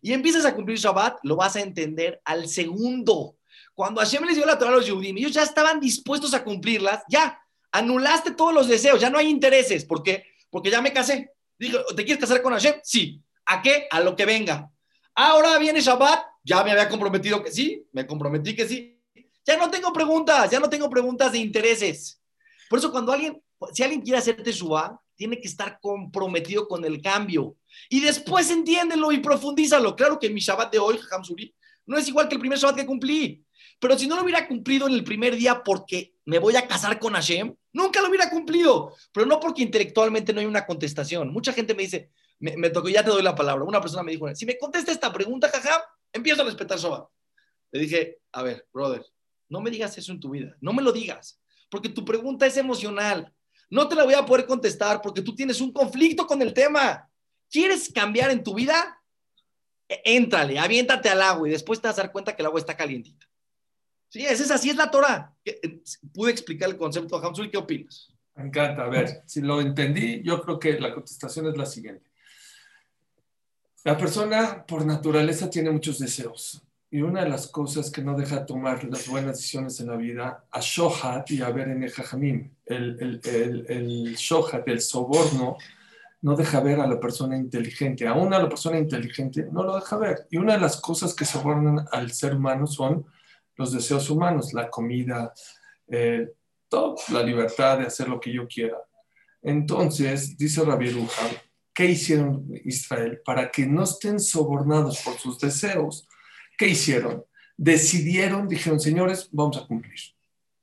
Y empiezas a cumplir Shabbat, lo vas a entender al segundo. Cuando Hashem les dio la Torah a los Yehudim, ellos ya estaban dispuestos a cumplirlas, ya anulaste todos los deseos, ya no hay intereses. ¿Por qué? Porque ya me casé. Dije, ¿te quieres casar con Hashem? Sí. ¿A qué? A lo que venga. Ahora viene Shabbat, ya me había comprometido que sí, me comprometí que sí. Ya no tengo preguntas, ya no tengo preguntas de intereses. Por eso cuando alguien, si alguien quiere hacerte Shubá, tiene que estar comprometido con el cambio. Y después entiéndelo y profundízalo. Claro que mi Shabbat de hoy, Hamsuri, no es igual que el primer Shabbat que cumplí. Pero si no lo hubiera cumplido en el primer día porque me voy a casar con Hashem, nunca lo hubiera cumplido. Pero no porque intelectualmente no hay una contestación. Mucha gente me dice, me, tocó, ya te doy la palabra. Una persona me dijo, si me contesta esta pregunta, jaja, empiezo a respetar Shabbat. Le dije, a ver, brother, no me digas eso en tu vida. No me lo digas. Porque tu pregunta es emocional. No te la voy a poder contestar porque tú tienes un conflicto con el tema. ¿Quieres cambiar en tu vida? E, éntrale, aviéntate al agua y después te vas a dar cuenta que el agua está calientita. Sí, es así es la Torah. Eh, pude explicar el concepto a Hamsul, ¿qué opinas? Me encanta. A ver, si lo entendí, yo creo que la contestación es la siguiente. La persona por naturaleza tiene muchos deseos. Y una de las cosas que no deja tomar las buenas decisiones en la vida, a Shohat y a ver en el el, el, el Shohat, el soborno, no deja ver a la persona inteligente. Aún a la persona inteligente no lo deja ver. Y una de las cosas que sobornan al ser humano son los deseos humanos, la comida, eh, todo, la libertad de hacer lo que yo quiera. Entonces, dice Rabbi Ruja, ¿qué hicieron Israel para que no estén sobornados por sus deseos? ¿qué hicieron? Decidieron, dijeron, señores, vamos a cumplir.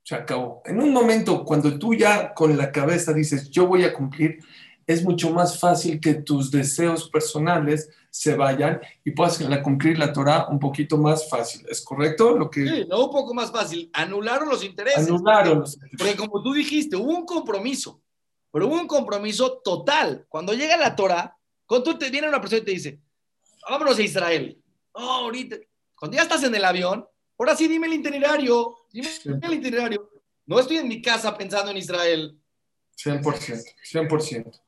Se acabó. En un momento, cuando tú ya con la cabeza dices, yo voy a cumplir, es mucho más fácil que tus deseos personales se vayan y puedas cumplir la Torah un poquito más fácil. ¿Es correcto? Lo que... Sí, no un poco más fácil. Anularon los intereses. Anularon los intereses. Porque como tú dijiste, hubo un compromiso, pero hubo un compromiso total. Cuando llega la Torah, cuando tú te viene una persona y te dice, vámonos a Israel. Oh, ahorita, cuando ya estás en el avión, ahora sí dime el itinerario, dime el itinerario. No estoy en mi casa pensando en Israel. 100%, 100%.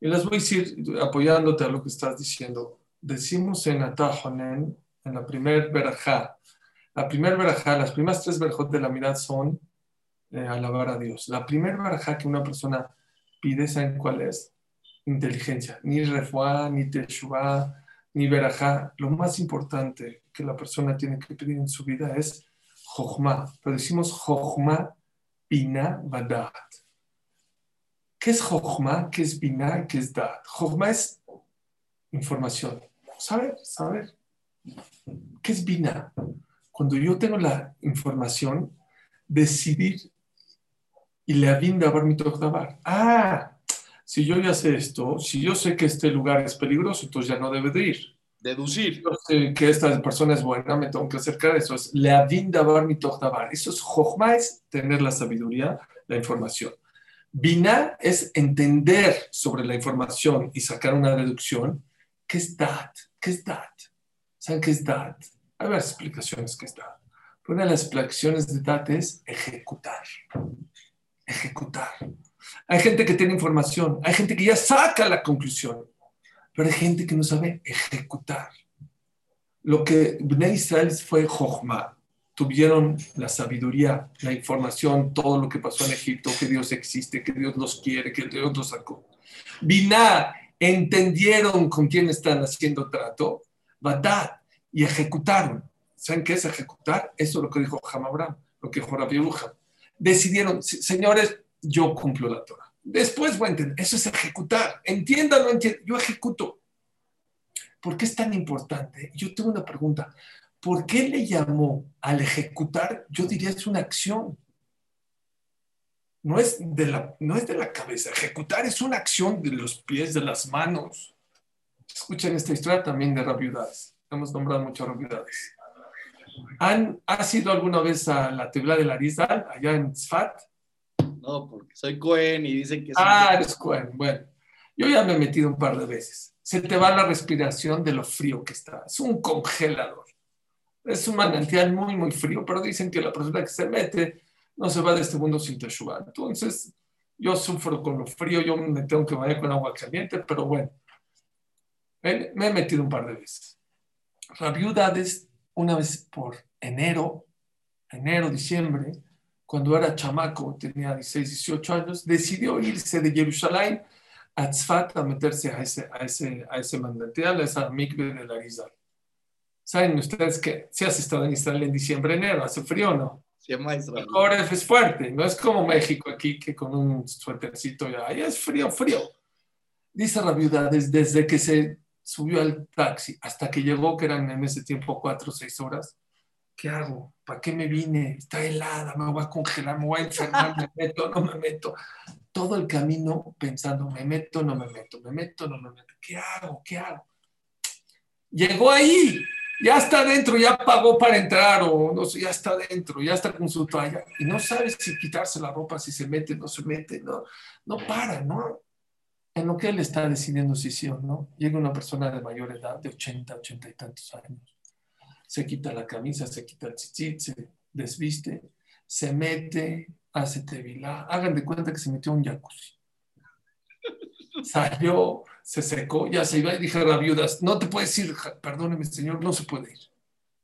Y les voy a decir, apoyándote a lo que estás diciendo, decimos en Atajonen, en la primer verajá, la primer verajá, las primeras tres verajot de la mirada son eh, alabar a Dios. La primer verajá que una persona pide, ¿saben cuál es? Inteligencia. Ni refuá, ni teshuvá, ni verajá. Lo más importante que la persona tiene que pedir en su vida es Jochma, pero decimos Jochma Bina. ¿Qué es Jochma? ¿Qué es Bina? ¿Qué es Dat? Jochma es información. Saber, saber. ¿Qué es Bina? Cuando yo tengo la información, decidir y le avinda a mi dabar. Ah, si yo ya sé esto, si yo sé que este lugar es peligroso, entonces ya no debe de ir deducir. que esta persona es buena, me tengo que acercar a eso. Es leavin davar mi davar. Eso es jochma, es tener la sabiduría, la información. Bina es entender sobre la información y sacar una deducción. ¿Qué es dat? ¿Qué es dat? ¿Saben qué es dat? Hay varias explicaciones que es dat. Una de las explicaciones de dat es ejecutar. Ejecutar. Hay gente que tiene información, hay gente que ya saca la conclusión pero hay gente que no sabe ejecutar. Lo que Bnei Israel fue Jochma. tuvieron la sabiduría, la información, todo lo que pasó en Egipto, que Dios existe, que Dios los quiere, que Dios los sacó. Biná, entendieron con quién están haciendo trato, Badad, y ejecutaron. ¿Saben qué es ejecutar? Eso es lo que dijo Hamabram, lo que dijo Rabbi Decidieron, señores, yo cumplo la Torah. Después entender, eso es ejecutar. Entiendan, yo ejecuto. ¿Por qué es tan importante? Yo tengo una pregunta. ¿Por qué le llamó al ejecutar? Yo diría es una acción. No es, de la, no es de la cabeza. Ejecutar es una acción de los pies, de las manos. Escuchen esta historia también de rabiudades. Hemos nombrado muchas rabiudades. ¿Han, ¿Has ido alguna vez a la Tebla de la allá en Tzfat? No, porque soy Cohen y dicen que... Ah, eres Cohen. Bueno, yo ya me he metido un par de veces. Se te va la respiración de lo frío que está. Es un congelador. Es un manantial muy, muy frío, pero dicen que la persona que se mete no se va de este mundo sin teshuva. Entonces, yo sufro con lo frío, yo me tengo que bañar con agua caliente, pero bueno, me he metido un par de veces. Rabiudades, una vez por enero, enero, diciembre, cuando era chamaco, tenía 16, 18 años, decidió irse de Jerusalén a Tzfat a meterse a ese, a ese, a ese manantial, a esa mikve de la Rizal. Saben ustedes que si has estado en Israel en diciembre, enero, hace frío no. Sí, maestro. El Coref es fuerte, no es como México aquí que con un suétercito ya, ahí es frío, frío. Dice la viuda, desde, que se subió al taxi hasta que llegó, que eran en ese tiempo cuatro o seis horas, ¿qué hago? ¿Para qué me vine? Está helada, me voy a congelar, me voy a enfermar, me meto, no me meto. Todo el camino pensando, me meto, no me meto, me meto, no me meto. ¿Qué hago? ¿Qué hago? Llegó ahí, ya está dentro, ya pagó para entrar o no sé, ya está dentro, ya está con su toalla y no sabe si quitarse la ropa, si se mete, no se mete, no, no para, ¿no? En lo que él está decidiendo si sí o no, llega una persona de mayor edad, de 80, 80 y tantos años, se quita la camisa, se quita el chichit, se desviste, se mete, hace tevilá, hagan de cuenta que se metió un jacuzzi. Salió, se secó, ya se iba y dije a la viuda, no te puedes ir, perdóneme señor, no se puede ir.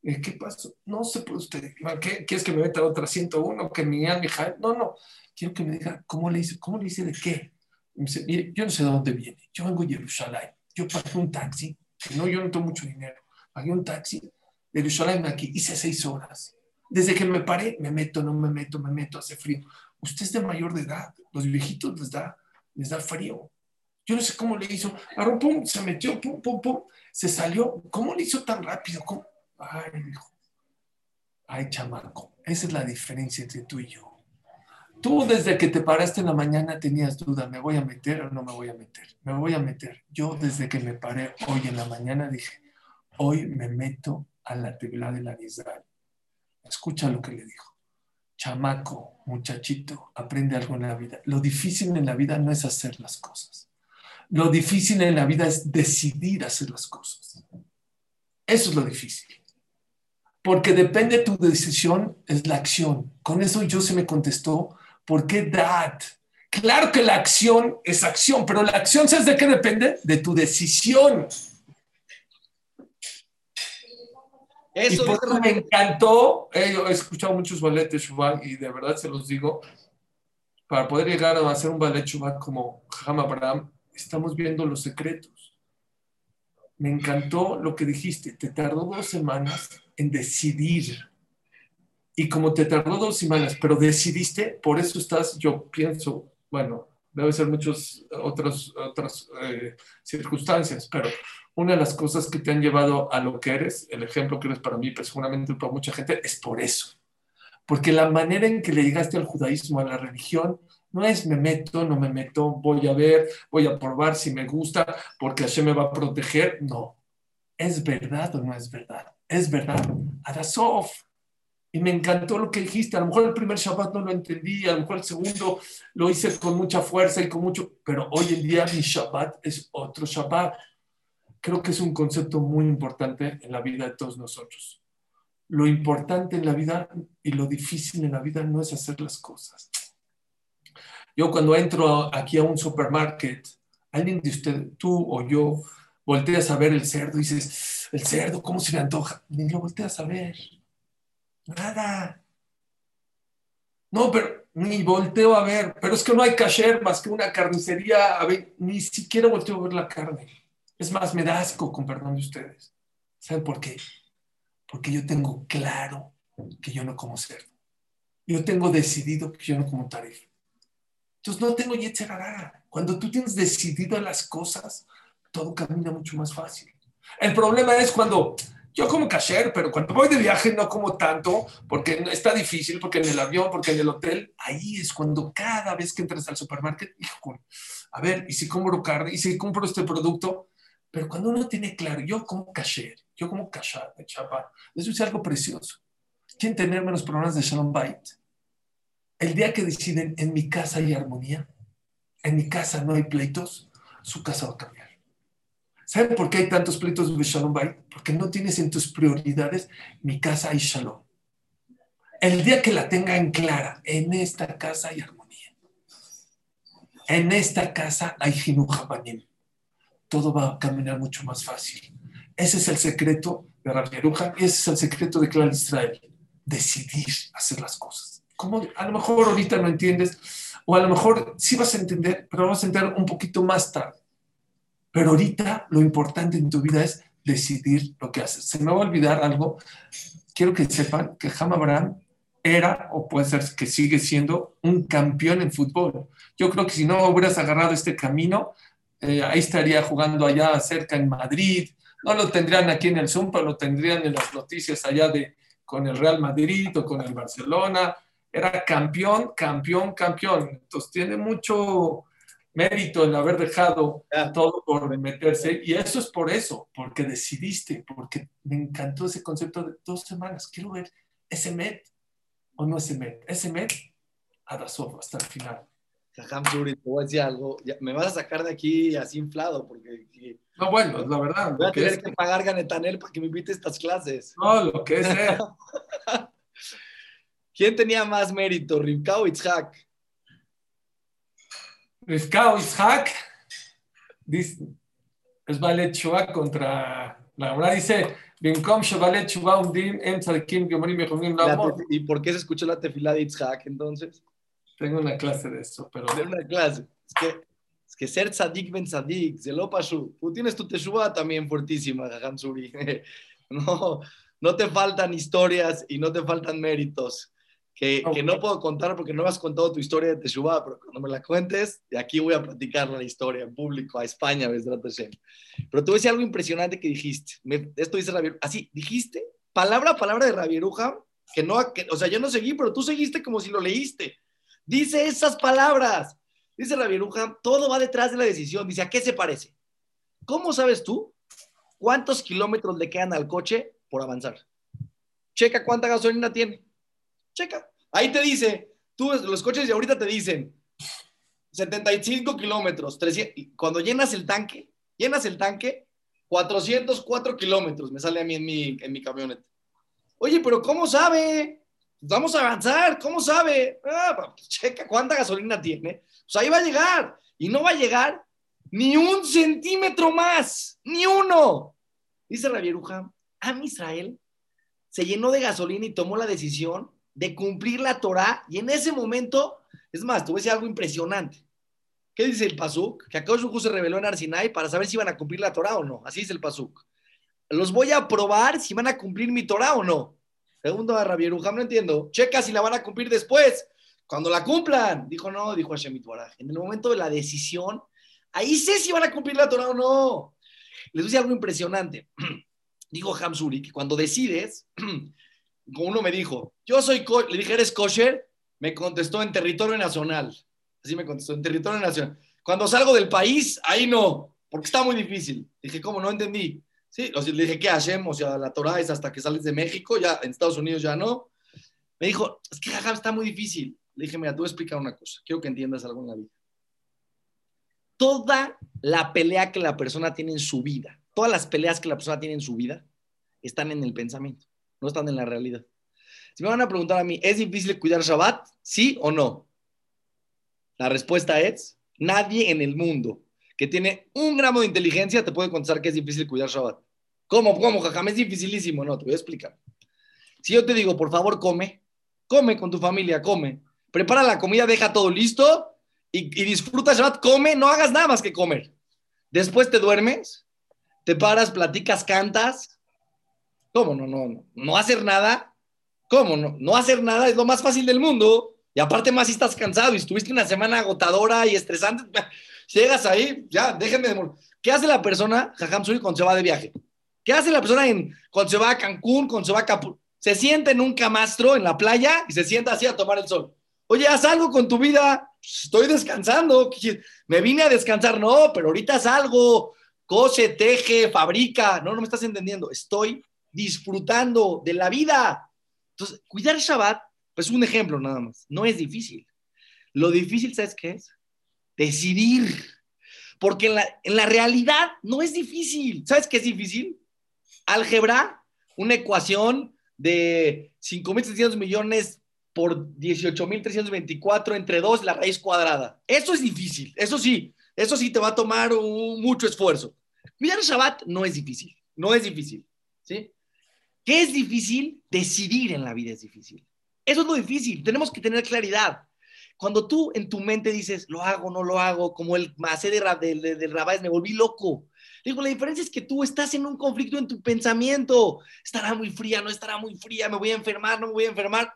Eh, ¿Qué pasó? No se puede usted ir. ¿Qué, ¿Quieres que me meta otra 101? ¿Que mi hija? No, no. Quiero que me diga, ¿cómo le hice? ¿Cómo le hice de qué? Yo no sé de dónde viene. Yo vengo de Jerusalén. Yo pagué un taxi. No, yo no tengo mucho dinero. Pagué un taxi de Jerusalén aquí. Hice seis horas. Desde que me paré, me meto, no me meto, me meto, hace frío. Usted es de mayor de edad. Los viejitos les da, les da frío. Yo no sé cómo le hizo. Pum, se metió, pum, pum, pum, se salió. ¿Cómo le hizo tan rápido? Ay, dijo. Ay, chamaco, esa es la diferencia entre tú y yo. Tú desde que te paraste en la mañana tenías duda, ¿me voy a meter o no me voy a meter? Me voy a meter. Yo desde que me paré hoy en la mañana dije, hoy me meto a la tebla de la Nizal. Escucha lo que le dijo. Chamaco, muchachito, aprende algo en la vida. Lo difícil en la vida no es hacer las cosas. Lo difícil en la vida es decidir hacer las cosas. Eso es lo difícil. Porque depende de tu decisión, es la acción. Con eso yo se me contestó, ¿por qué dad? Claro que la acción es acción, pero la acción, ¿sabes de qué depende? De tu decisión. Eso y por eso me encantó, he escuchado muchos ballets de y de verdad se los digo, para poder llegar a hacer un ballet Shubat como Ham Abraham, estamos viendo los secretos. Me encantó lo que dijiste, te tardó dos semanas en decidir. Y como te tardó dos semanas, pero decidiste, por eso estás, yo pienso, bueno, debe ser muchas otras, otras eh, circunstancias, pero una de las cosas que te han llevado a lo que eres, el ejemplo que eres para mí, pero seguramente para mucha gente, es por eso. Porque la manera en que le llegaste al judaísmo, a la religión, no es me meto, no me meto, voy a ver, voy a probar si me gusta, porque Hashem me va a proteger. No. ¿Es verdad o no es verdad? Es verdad. Adasov. Y me encantó lo que dijiste. A lo mejor el primer Shabbat no lo entendí, a lo mejor el segundo lo hice con mucha fuerza y con mucho. Pero hoy en día mi Shabbat es otro Shabbat. Creo que es un concepto muy importante en la vida de todos nosotros. Lo importante en la vida y lo difícil en la vida no es hacer las cosas yo cuando entro aquí a un supermarket, alguien de usted, tú o yo, volteas a ver el cerdo y dices, el cerdo, ¿cómo se me antoja? Ni lo volteas a ver. Nada. No, pero ni volteo a ver. Pero es que no hay kasher más que una carnicería. A ver, ni siquiera volteo a ver la carne. Es más, me da asco, con perdón de ustedes. ¿Saben por qué? Porque yo tengo claro que yo no como cerdo. Yo tengo decidido que yo no como tarif. Entonces no tengo yetzerara. Cuando tú tienes decidido las cosas, todo camina mucho más fácil. El problema es cuando yo como kasher, pero cuando voy de viaje no como tanto, porque está difícil, porque en el avión, porque en el hotel, ahí es cuando cada vez que entras al supermercado, hijo, a ver, ¿y si compro carne? ¿Y si compro este producto? Pero cuando uno tiene claro, yo como kasher, yo como kasher, chapa, eso es algo precioso. ¿Quieren tener menos problemas de Shalom Bait? El día que deciden, en mi casa hay armonía, en mi casa no hay pleitos, su casa va a cambiar. ¿Saben por qué hay tantos pleitos de Shalom Bay? Porque no tienes en tus prioridades mi casa hay Shalom. El día que la tengan clara, en esta casa hay armonía. En esta casa hay Jinuja Todo va a caminar mucho más fácil. Ese es el secreto de Rabbi y ese es el secreto de Clan Israel. Decidir hacer las cosas. Como a lo mejor ahorita no entiendes, o a lo mejor sí vas a entender, pero vas a entender un poquito más tarde. Pero ahorita lo importante en tu vida es decidir lo que haces. Se me va a olvidar algo. Quiero que sepan que Ham Abraham era, o puede ser que sigue siendo, un campeón en fútbol. Yo creo que si no hubieras agarrado este camino, eh, ahí estaría jugando allá cerca en Madrid. No lo tendrían aquí en el Zoom, pero lo tendrían en las noticias allá de con el Real Madrid o con el Barcelona. Era campeón, campeón, campeón. Entonces tiene mucho, mérito el haber dejado todo por meterse. Y eso es por eso, porque decidiste, porque me encantó ese concepto de dos semanas. Quiero ver ese Met o no ese Met. Ese Met a hasta el final. Te voy a decir algo. me vas a sacar de aquí así inflado, porque. No, bueno, es la verdad. Voy a tener que, pagar Ganetanel para que me invite a estas clases. No, lo que es. ¿Quién tenía más mérito, Rivka o Itzhak? Rivka Ishak dice, es Valet Shua contra la verdad dice ¿Y por qué se escuchó la tefila de Itzhak entonces? Tengo una clase de eso, pero... Tengo una clase. Es que, es que ser tzadik ben tzadik, se lo pasó. Tú tienes tu teshuva también fuertísima, Suri. No, no te faltan historias y no te faltan méritos que, no puedo contar porque no me has contado tu historia de Teshuvah, pero cuando me la cuentes, de aquí voy a platicar la historia en público a España, Pero a decir algo impresionante que dijiste. esto dice Rabier, así, dijiste, palabra a palabra de Rabieruja, que no, o sea, yo no seguí, pero tú seguiste como si lo leíste. Dice esas palabras. Dice Rabieruja, todo va detrás de la decisión. Dice, ¿a qué se parece? ¿Cómo sabes tú cuántos kilómetros le quedan al coche por avanzar? Checa cuánta gasolina tiene. Checa. Ahí te dice, tú, los coches de ahorita te dicen 75 kilómetros, cuando llenas el tanque, llenas el tanque, 404 kilómetros me sale a mí en mi, en mi camioneta. Oye, pero ¿cómo sabe? Vamos a avanzar, ¿cómo sabe? Ah, pues checa cuánta gasolina tiene. Pues ahí va a llegar. Y no va a llegar ni un centímetro más, ni uno. Dice Rabieruja, a Israel se llenó de gasolina y tomó la decisión de cumplir la Torah y en ese momento, es más, te voy a decir algo impresionante. ¿Qué dice el Pasuk? Que acá se reveló en Arsinai para saber si iban a cumplir la Torah o no. Así dice el Pasuk. Los voy a probar si van a cumplir mi Torah o no. Segundo a Rabbi no entiendo. Checa si la van a cumplir después. Cuando la cumplan. Dijo no, dijo Hashem En el momento de la decisión, ahí sé si van a cumplir la Torah o no. Les decir algo impresionante. Dijo Hamsuri que cuando decides, uno me dijo, yo soy, le dije, ¿eres kosher? Me contestó en territorio nacional. Así me contestó, en territorio nacional. Cuando salgo del país, ahí no, porque está muy difícil. Dije, ¿cómo? No entendí. Sí, o le dije, ¿qué hacemos? O sea, la Torah es hasta que sales de México, ya en Estados Unidos ya no. Me dijo, es que jajam, está muy difícil. Le dije, mira, te voy a explicar una cosa. Quiero que entiendas algo en la vida. Toda la pelea que la persona tiene en su vida, todas las peleas que la persona tiene en su vida, están en el pensamiento no están en la realidad. Si me van a preguntar a mí, ¿es difícil cuidar Shabbat? ¿Sí o no? La respuesta es, nadie en el mundo que tiene un gramo de inteligencia te puede contestar que es difícil cuidar Shabbat. ¿Cómo? ¿Cómo, jajam? Es dificilísimo. No, te voy a explicar. Si yo te digo, por favor, come, come con tu familia, come. Prepara la comida, deja todo listo y, y disfruta Shabbat, come, no hagas nada más que comer. Después te duermes, te paras, platicas, cantas. ¿Cómo? No, no, no, no hacer nada. ¿Cómo? No, no hacer nada es lo más fácil del mundo. Y aparte más si estás cansado y estuviste una semana agotadora y estresante, llegas ahí, ya, déjenme de ¿Qué hace la persona, Jajam Suri, cuando se va de viaje? ¿Qué hace la persona cuando se va a Cancún, cuando se va a Capul? Se sienta en un camastro en la playa y se sienta así a tomar el sol. Oye, haz algo con tu vida. Estoy descansando. Me vine a descansar. No, pero ahorita haz algo. Cose, teje, fabrica. No, no me estás entendiendo. Estoy disfrutando de la vida. Entonces, cuidar el Shabbat, pues un ejemplo nada más. No es difícil. Lo difícil, ¿sabes qué es? Decidir. Porque en la, en la realidad no es difícil. ¿Sabes qué es difícil? Álgebra, una ecuación de 5.700 millones por 18.324 entre 2, la raíz cuadrada. Eso es difícil, eso sí, eso sí te va a tomar mucho esfuerzo. Cuidar el Shabbat no es difícil, no es difícil, ¿sí? ¿Qué es difícil? Decidir en la vida es difícil. Eso es lo difícil, tenemos que tener claridad. Cuando tú en tu mente dices, lo hago, no lo hago, como el macé de, de, de, me volví loco. Digo, la diferencia es que tú estás en un conflicto en tu pensamiento. Estará muy fría, no estará muy fría, me voy a enfermar, no me voy a enfermar.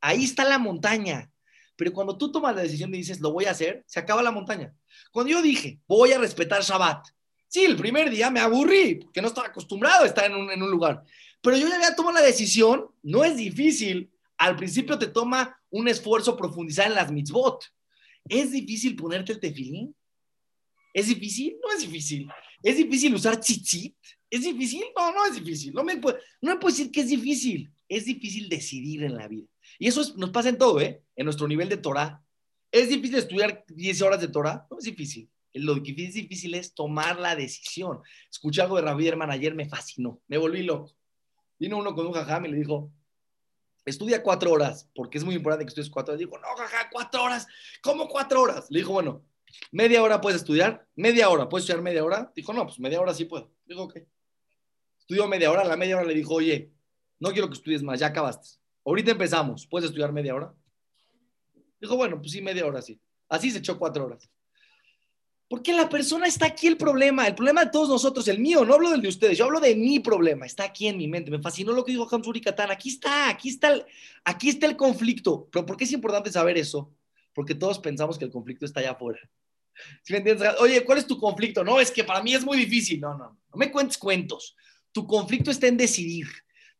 Ahí está la montaña. Pero cuando tú tomas la decisión y dices, lo voy a hacer, se acaba la montaña. Cuando yo dije, voy a respetar Shabbat, sí, el primer día me aburrí, porque no estaba acostumbrado a estar en un, lugar. Pero yo ya había tomado la decisión, no es difícil. Al principio te toma un esfuerzo profundizar en las mitzvot. ¿Es difícil ponerte el tefilín? ¿Es difícil? No es difícil. ¿Es difícil usar tzitzit? ¿Es difícil? No, no es difícil. No me, puedo, no puedo decir que es difícil. Es difícil decidir en la vida. Y eso nos pasa en todo, ¿eh? En nuestro nivel de Torah. ¿Es difícil estudiar 10 horas de Torah? No es difícil. Lo es difícil es tomar la decisión. Escuché algo de Rabbi Herman ayer, me fascinó, me volví loco. Vino uno con un jajam y le dijo, estudia cuatro horas, porque es muy importante que estudies cuatro horas. Dijo, no, jajá, cuatro horas. ¿Cómo cuatro horas? Le dijo, bueno, media hora puedes estudiar, media hora, ¿puedes estudiar media hora? Dijo, no, pues media hora sí puedo. Dijo, ok. Estudió media hora, la media hora le dijo, oye, no quiero que estudies más, ya acabaste. Ahorita empezamos, ¿puedes estudiar media hora? Dijo, bueno, pues sí, media hora sí. Así se echó cuatro horas. Porque la persona está aquí el problema, el problema de todos nosotros, el mío, no hablo del de ustedes, yo hablo de mi problema, está aquí en mi mente. Me fascinó lo que dijo Hamsuri Katan, aquí está, aquí está, el, aquí está el conflicto. Pero ¿por qué es importante saber eso? Porque todos pensamos que el conflicto está allá afuera. ¿Sí me entiendes? Oye, ¿cuál es tu conflicto? No, es que para mí es muy difícil. No, no, no me cuentes cuentos. Tu conflicto está en decidir.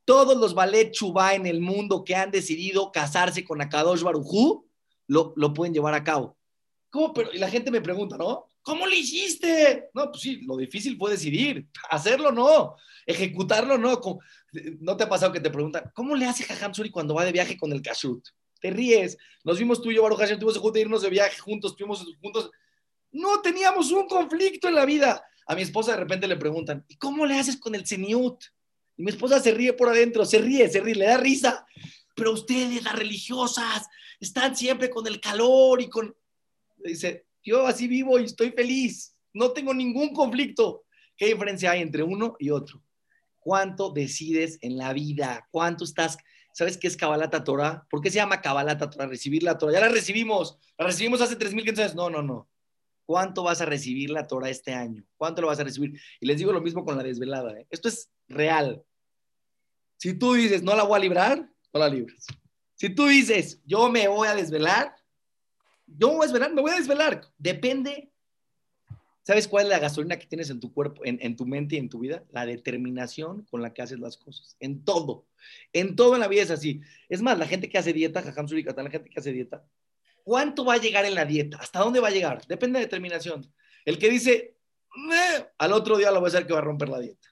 Todos los ballet chubá en el mundo que han decidido casarse con Akadosh Barujú lo, lo pueden llevar a cabo. ¿Cómo? Pero, y la gente me pregunta, ¿no? ¿Cómo lo hiciste? No, pues sí, lo difícil fue decidir. Hacerlo no. Ejecutarlo no. ¿No te ha pasado que te preguntan, ¿cómo le hace Jajam Suri cuando va de viaje con el kashrut? Te ríes. Nos vimos tú y yo, Baruch Hashem, tuvimos que irnos de viaje juntos, estuvimos juntos. No teníamos un conflicto en la vida. A mi esposa de repente le preguntan, ¿y cómo le haces con el seniut? Y mi esposa se ríe por adentro, se ríe, se ríe, le da risa. Pero ustedes, las religiosas, están siempre con el calor y con... Dice, yo así vivo y estoy feliz. No tengo ningún conflicto. ¿Qué diferencia hay entre uno y otro? ¿Cuánto decides en la vida? ¿Cuánto estás? ¿Sabes qué es Kabbalat Torah? ¿Por qué se llama Kabbalat Torah? Recibir la Torah. Ya la recibimos. La recibimos hace 3.500 años. No, no, no. ¿Cuánto vas a recibir la Torah este año? ¿Cuánto lo vas a recibir? Y les digo lo mismo con la desvelada. ¿eh? Esto es real. Si tú dices, no la voy a librar, no la libras. Si tú dices, yo me voy a desvelar, yo me voy a desvelar, me voy a desvelar. Depende. ¿Sabes cuál es la gasolina que tienes en tu cuerpo, en, tu mente y en tu vida? La determinación con la que haces las cosas. En todo. En todo en la vida es así. Es más, la gente que hace dieta, Jajam Surikata, la gente que hace dieta, ¿cuánto va a llegar en la dieta? ¿Hasta dónde va a llegar? Depende de determinación. El que dice, al otro día lo voy a hacer que va a romper la dieta.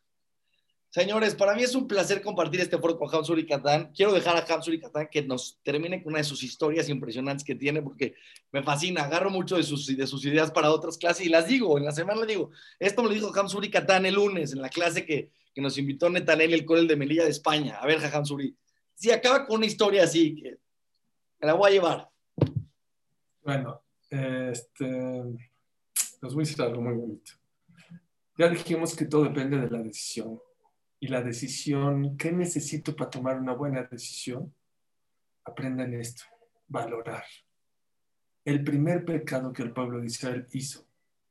Señores, para mí es un placer compartir este foro con Hamsuri Catán. Quiero dejar a Hamsuri Catán que nos termine con una de sus historias impresionantes que tiene, porque me fascina. Agarro mucho de sus, de sus ideas para otras clases y las digo, en la semana le digo. Esto me lo dijo Hamsuri Catán el lunes, en la clase que, nos invitó Netanel, el Corel de Melilla de España. A ver, Hamsuri. Si acaba con una historia así, que me la voy a llevar. Bueno, este, algo muy bonito. Ya dijimos que todo depende de la decisión y la decisión, ¿qué necesito para tomar una buena decisión? Aprendan esto, valorar. El primer pecado que el pueblo de Israel hizo,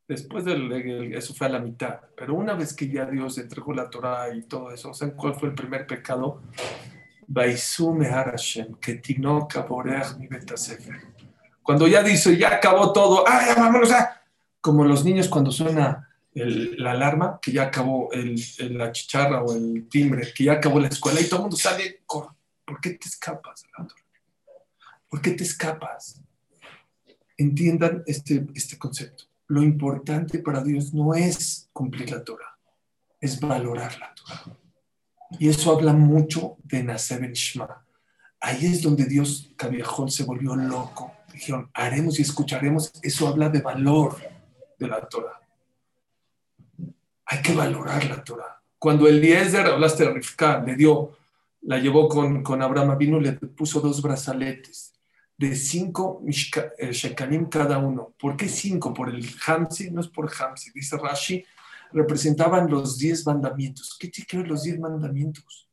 después de eso fue a la mitad, pero una vez que ya Dios entregó la Torah y todo eso, ¿saben cuál fue el primer pecado? Cuando ya dice, ya acabó todo, ¡ah, ya vámonos! Como los niños cuando suena la alarma, que ya acabó la chicharra o el timbre, que ya acabó la escuela y todo el mundo sale, ¿por qué te escapas? ¿Por qué te escapas? Entiendan este, este concepto. Lo importante para Dios no es cumplir la Torah, es valorar la Torah. Y eso habla mucho de Nacer Ben Shma. Ahí es donde Dios, Cabiajón, se volvió loco. Dijeron, haremos y escucharemos. Eso habla de valor de la Torah. Hay que valorar la Torah. Cuando Eliezer, hablaste de Rifka, le dio, la llevó con, con Abraham vino, le puso dos brazaletes de cinco eh, shekalim cada uno. ¿Por qué cinco? Por el Hamsi, no es por Hamsi, dice Rashi, representaban los diez mandamientos. ¿Qué tiene que ver los diez mandamientos?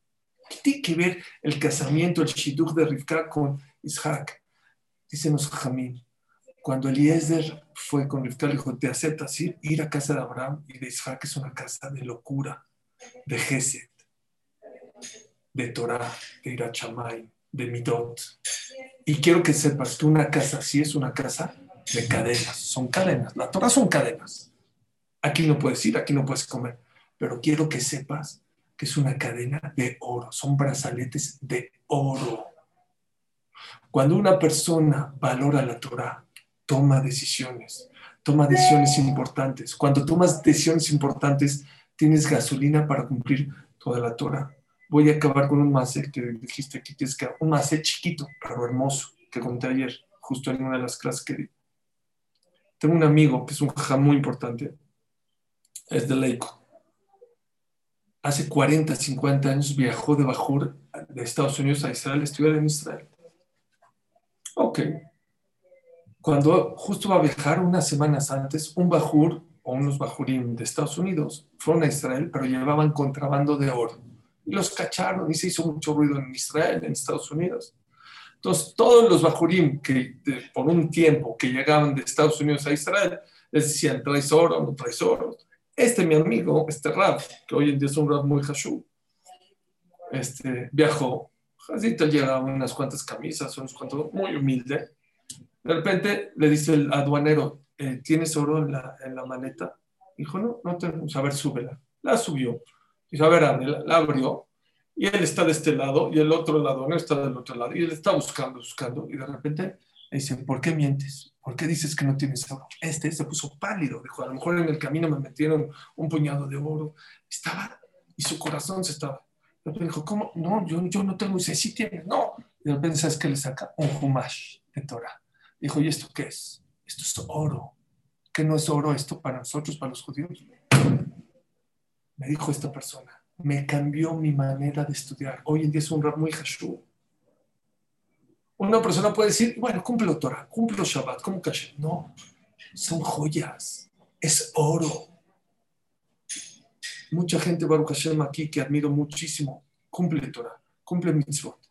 ¿Qué tiene que ver el casamiento, el shidduch de Rivka con Isaac? Dicen los Jamín, cuando Eliezer fue con le dijo, ¿te aceptas ir? Ir a casa de Abraham y de Isaac es una casa de locura, de Geset, de Torah, de Irachamay, de Midot. Y quiero que sepas que una casa sí es una casa de cadenas, son cadenas. La Torah son cadenas. Aquí no puedes ir, aquí no puedes comer. Pero quiero que sepas que es una cadena de oro, son brazaletes de oro. Cuando una persona valora la Torah, toma decisiones, toma decisiones importantes. Cuando tomas decisiones importantes, tienes gasolina para cumplir toda la Torah. Voy a acabar con un macet que dijiste aquí, que es un macet chiquito, pero hermoso, que conté ayer, justo en una de las clases que di. Tengo un amigo que es un jajá muy importante, es de Leico. Hace 40, 50 años viajó de Bajur de Estados Unidos a Israel, estudiar en Israel. Ok. Cuando justo va a viajar unas semanas antes, un Bajur o unos Bajurim de Estados Unidos fueron a Israel, pero llevaban contrabando de oro. Y los cacharon y se hizo mucho ruido en Israel, en Estados Unidos. Entonces, todos los Bajurim que por un tiempo que llegaban de Estados Unidos a Israel, les decían, traes oro, no traes oro. Este, mi amigo, este Rab, que hoy en día es un Rab muy hashú, este, viajó, te llega unas cuantas camisas, unos cuantos, muy humilde. De repente le dice el aduanero, eh, ¿tienes oro en la, en la maleta? Dijo, no, no tenemos, a ver, súbela. La subió. Dijo, a ver, la, la abrió. Y él está de este lado y el otro lado no está del otro lado. Y él está buscando, buscando. Y de repente le dice, ¿por qué mientes? ¿por qué dices que no tienes oro? Este se puso pálido, dijo, a lo mejor en el camino me metieron un puñado de oro. Estaba, y su corazón se estaba. Dijo, ¿cómo? No, yo, yo no tengo. Y dice, sí tienes, no. Y de repente, ¿sabes qué le saca? Un humash de Torah. Dijo, ¿y esto qué es? Esto es oro. ¿Qué no es oro esto para nosotros, para los judíos? Me dijo esta persona, me cambió mi manera de estudiar. Hoy en día es un rap muy hashú una persona puede decir, bueno, cumplo Torah, cumplo Shabbat, como Kasher. No, son joyas, es oro. Mucha gente, Baruch Hashem, aquí que admiro muchísimo, cumple Torah, cumple mitzvot.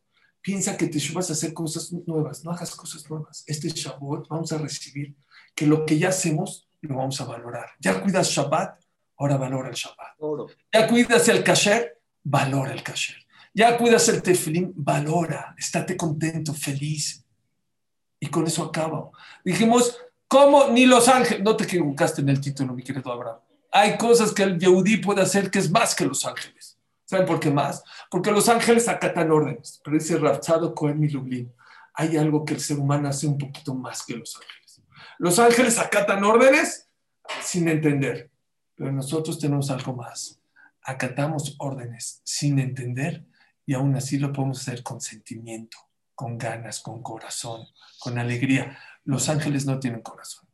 Piensa que te vas a hacer cosas nuevas, no hagas cosas nuevas. Este Shabbat vamos a recibir que lo que ya hacemos lo vamos a valorar. Ya cuidas Shabbat, ahora valora el Shabbat. Ya cuidas el Kasher, valora el Kasher. Ya cuidas el tefilín, valora, estate contento, feliz. Y con eso acabo. Dijimos, ¿cómo ni los ángeles? No te equivocaste en el título, mi querido Abraham. Hay cosas que el Yehudi puede hacer que es más que los ángeles. ¿Saben por qué más? Porque los ángeles acatan órdenes. Pero dice Rapsado Cohen y Lublin, hay algo que el ser humano hace un poquito más que los ángeles. Los ángeles acatan órdenes sin entender, pero nosotros tenemos algo más. Acatamos órdenes sin entender y aún así lo podemos hacer con sentimiento, con ganas, con corazón, con alegría. Los ángeles no tienen corazón.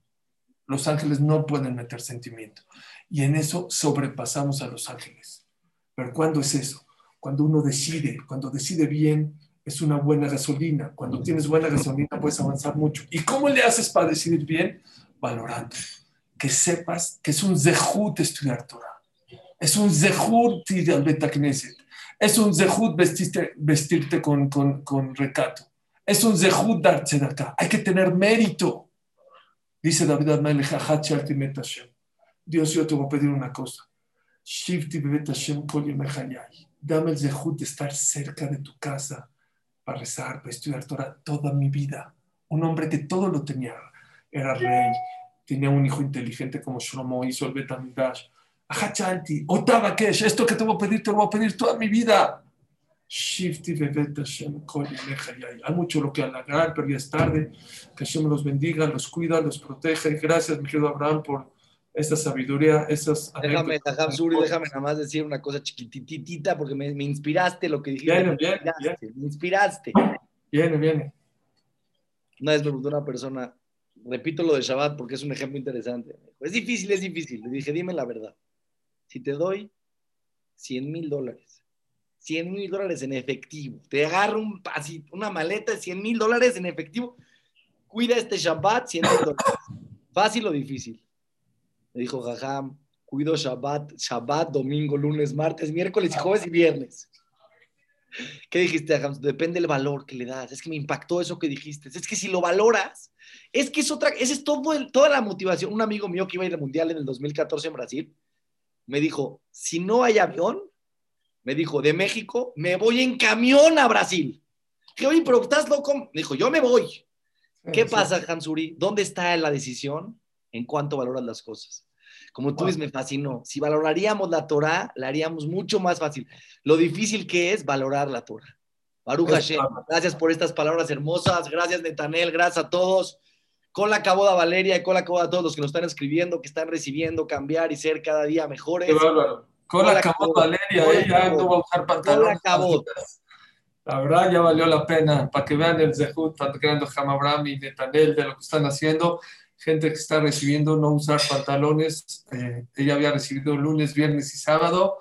Los ángeles no pueden meter sentimiento. Y en eso sobrepasamos a los ángeles. Pero ¿cuándo es eso? Cuando uno decide, cuando decide bien, es una buena gasolina. Cuando tienes buena gasolina puedes avanzar mucho. ¿Y cómo le haces para decidir bien? Valorando. Que sepas que es un zehut estudiar Torah. Es un zehut ir al Betacneset. Es un zehut vestirte, vestirte con, con, con recato. Es un zehut darse de acá. Hay que tener mérito. Dice David Amelech, Dios, yo te voy a pedir una cosa. Shifti Dame el zehut de estar cerca de tu casa para rezar, para estudiar toda mi vida. Un hombre que todo lo tenía. Era rey, tenía un hijo inteligente como Shlomo hizo el Betamidash. Ajachanti, Otava Kesh, esto que te voy a pedir, te lo voy a pedir toda mi vida. Shifti Hay mucho lo que halagar, pero ya es tarde. Que Hashem los bendiga, los cuida, los protege. Gracias, mi querido Abraham, por esta sabiduría, esas Déjame, déjame nada más decir una cosa chiquititita porque me, me inspiraste lo que dijiste. Viene, me, viene, inspiraste, me inspiraste. Viene, viene. Una vez me preguntó una persona, repito lo de Shabbat porque es un ejemplo interesante. Es difícil, es difícil. Le dije, dime la verdad. Si te doy 100 mil dólares, 100 mil dólares en efectivo, te agarro un, así, una maleta de 100 mil dólares en efectivo, cuida este Shabbat, 100 mil dólares. ¿Fácil o difícil? Me dijo, jajam, cuido Shabbat, Shabbat, domingo, lunes, martes, miércoles, jueves y viernes. ¿Qué dijiste, jajam? Depende del valor que le das. Es que me impactó eso que dijiste. Es que si lo valoras, es que es otra, esa es todo el, toda la motivación. Un amigo mío que iba a ir al Mundial en el 2014 en Brasil, me dijo, si no hay avión, me dijo, de México, me voy en camión a Brasil. Dije, oye, pero estás loco. Me dijo, yo me voy. ¿Qué pasa, Hansuri? ¿Dónde está la decisión? En cuánto valoras las cosas. Como tú dices, me fascinó. Si valoraríamos la Torah, la haríamos mucho más fácil. Lo difícil que es valorar la Torah. Baruch Hashem, gracias por estas palabras hermosas. Gracias, Netanel. Gracias a todos. Con la caboda Valeria y con la caboda a todos los que nos están escribiendo, que están recibiendo, cambiar y ser cada día mejores. Con la caboda Valeria, ella no va a usar pantalones. La verdad ya valió la pena para que vean el Zehut, tanto creando Hamabram y Netanel de lo que están haciendo gente que está recibiendo no usar pantalones. Eh, ella había recibido lunes, viernes y sábado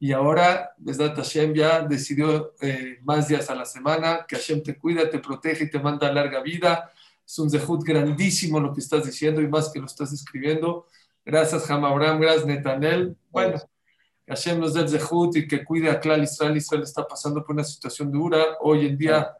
y ahora, desde Hashem ya decidió eh, más días a la semana, que Hashem te cuida, te protege y te manda larga vida. Es un zehut grandísimo lo que estás diciendo y más que lo estás escribiendo. Gracias, Ham Abraham, gracias, Netanel. Bueno, que Hashem nos dé el zehut y que cuide a Klal Israel. Israel está pasando por una situación dura. Hoy en día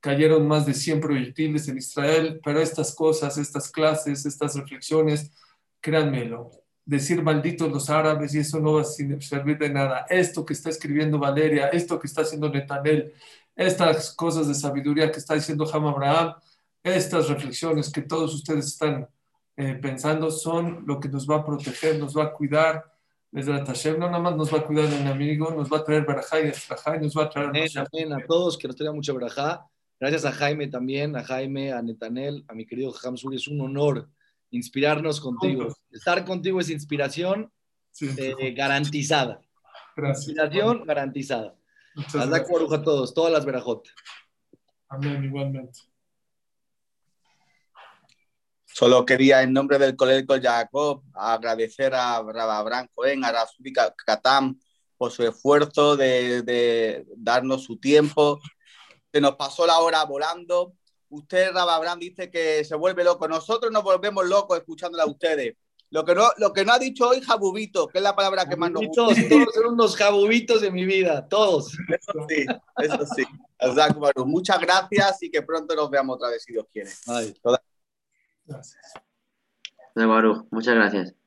cayeron más de 100 proyectiles en Israel, pero estas cosas, estas clases, estas reflexiones, créanmelo, decir malditos los árabes y eso no va a servir de nada. Esto que está escribiendo Valeria, esto que está haciendo Netanel, estas cosas de sabiduría que está diciendo Ham Abraham, estas reflexiones que todos ustedes están eh, pensando son lo que nos va a proteger, nos va a cuidar. Desde Hashem no nada más nos va a cuidar un amigo, nos va a traer barajá y y nos va a traer... Amén, a todos que nos traigan mucha barajá Gracias a Jaime también, a Jaime, a Netanel, a mi querido Hamzuri. Es un honor inspirarnos contigo. Estar contigo es inspiración eh, garantizada. Gracias. Inspiración garantizada. Hazla a todos, todas las verajotas. Amén, igualmente. Solo quería, en nombre del Colegio Jacob, agradecer a Abraham Cohen, a Rasuli Katam, por su esfuerzo de, de darnos su tiempo, se nos pasó la hora volando. Usted, Rababrán, dice que se vuelve loco. Nosotros nos volvemos locos escuchándola a ustedes. Lo que, no, lo que no ha dicho hoy, jabubito, que es la palabra que más nos gusta. Todos son unos jabubitos de mi vida, todos. Eso sí, eso sí. Muchas gracias y que pronto nos veamos otra vez, si Dios quiere. Gracias. Muchas gracias.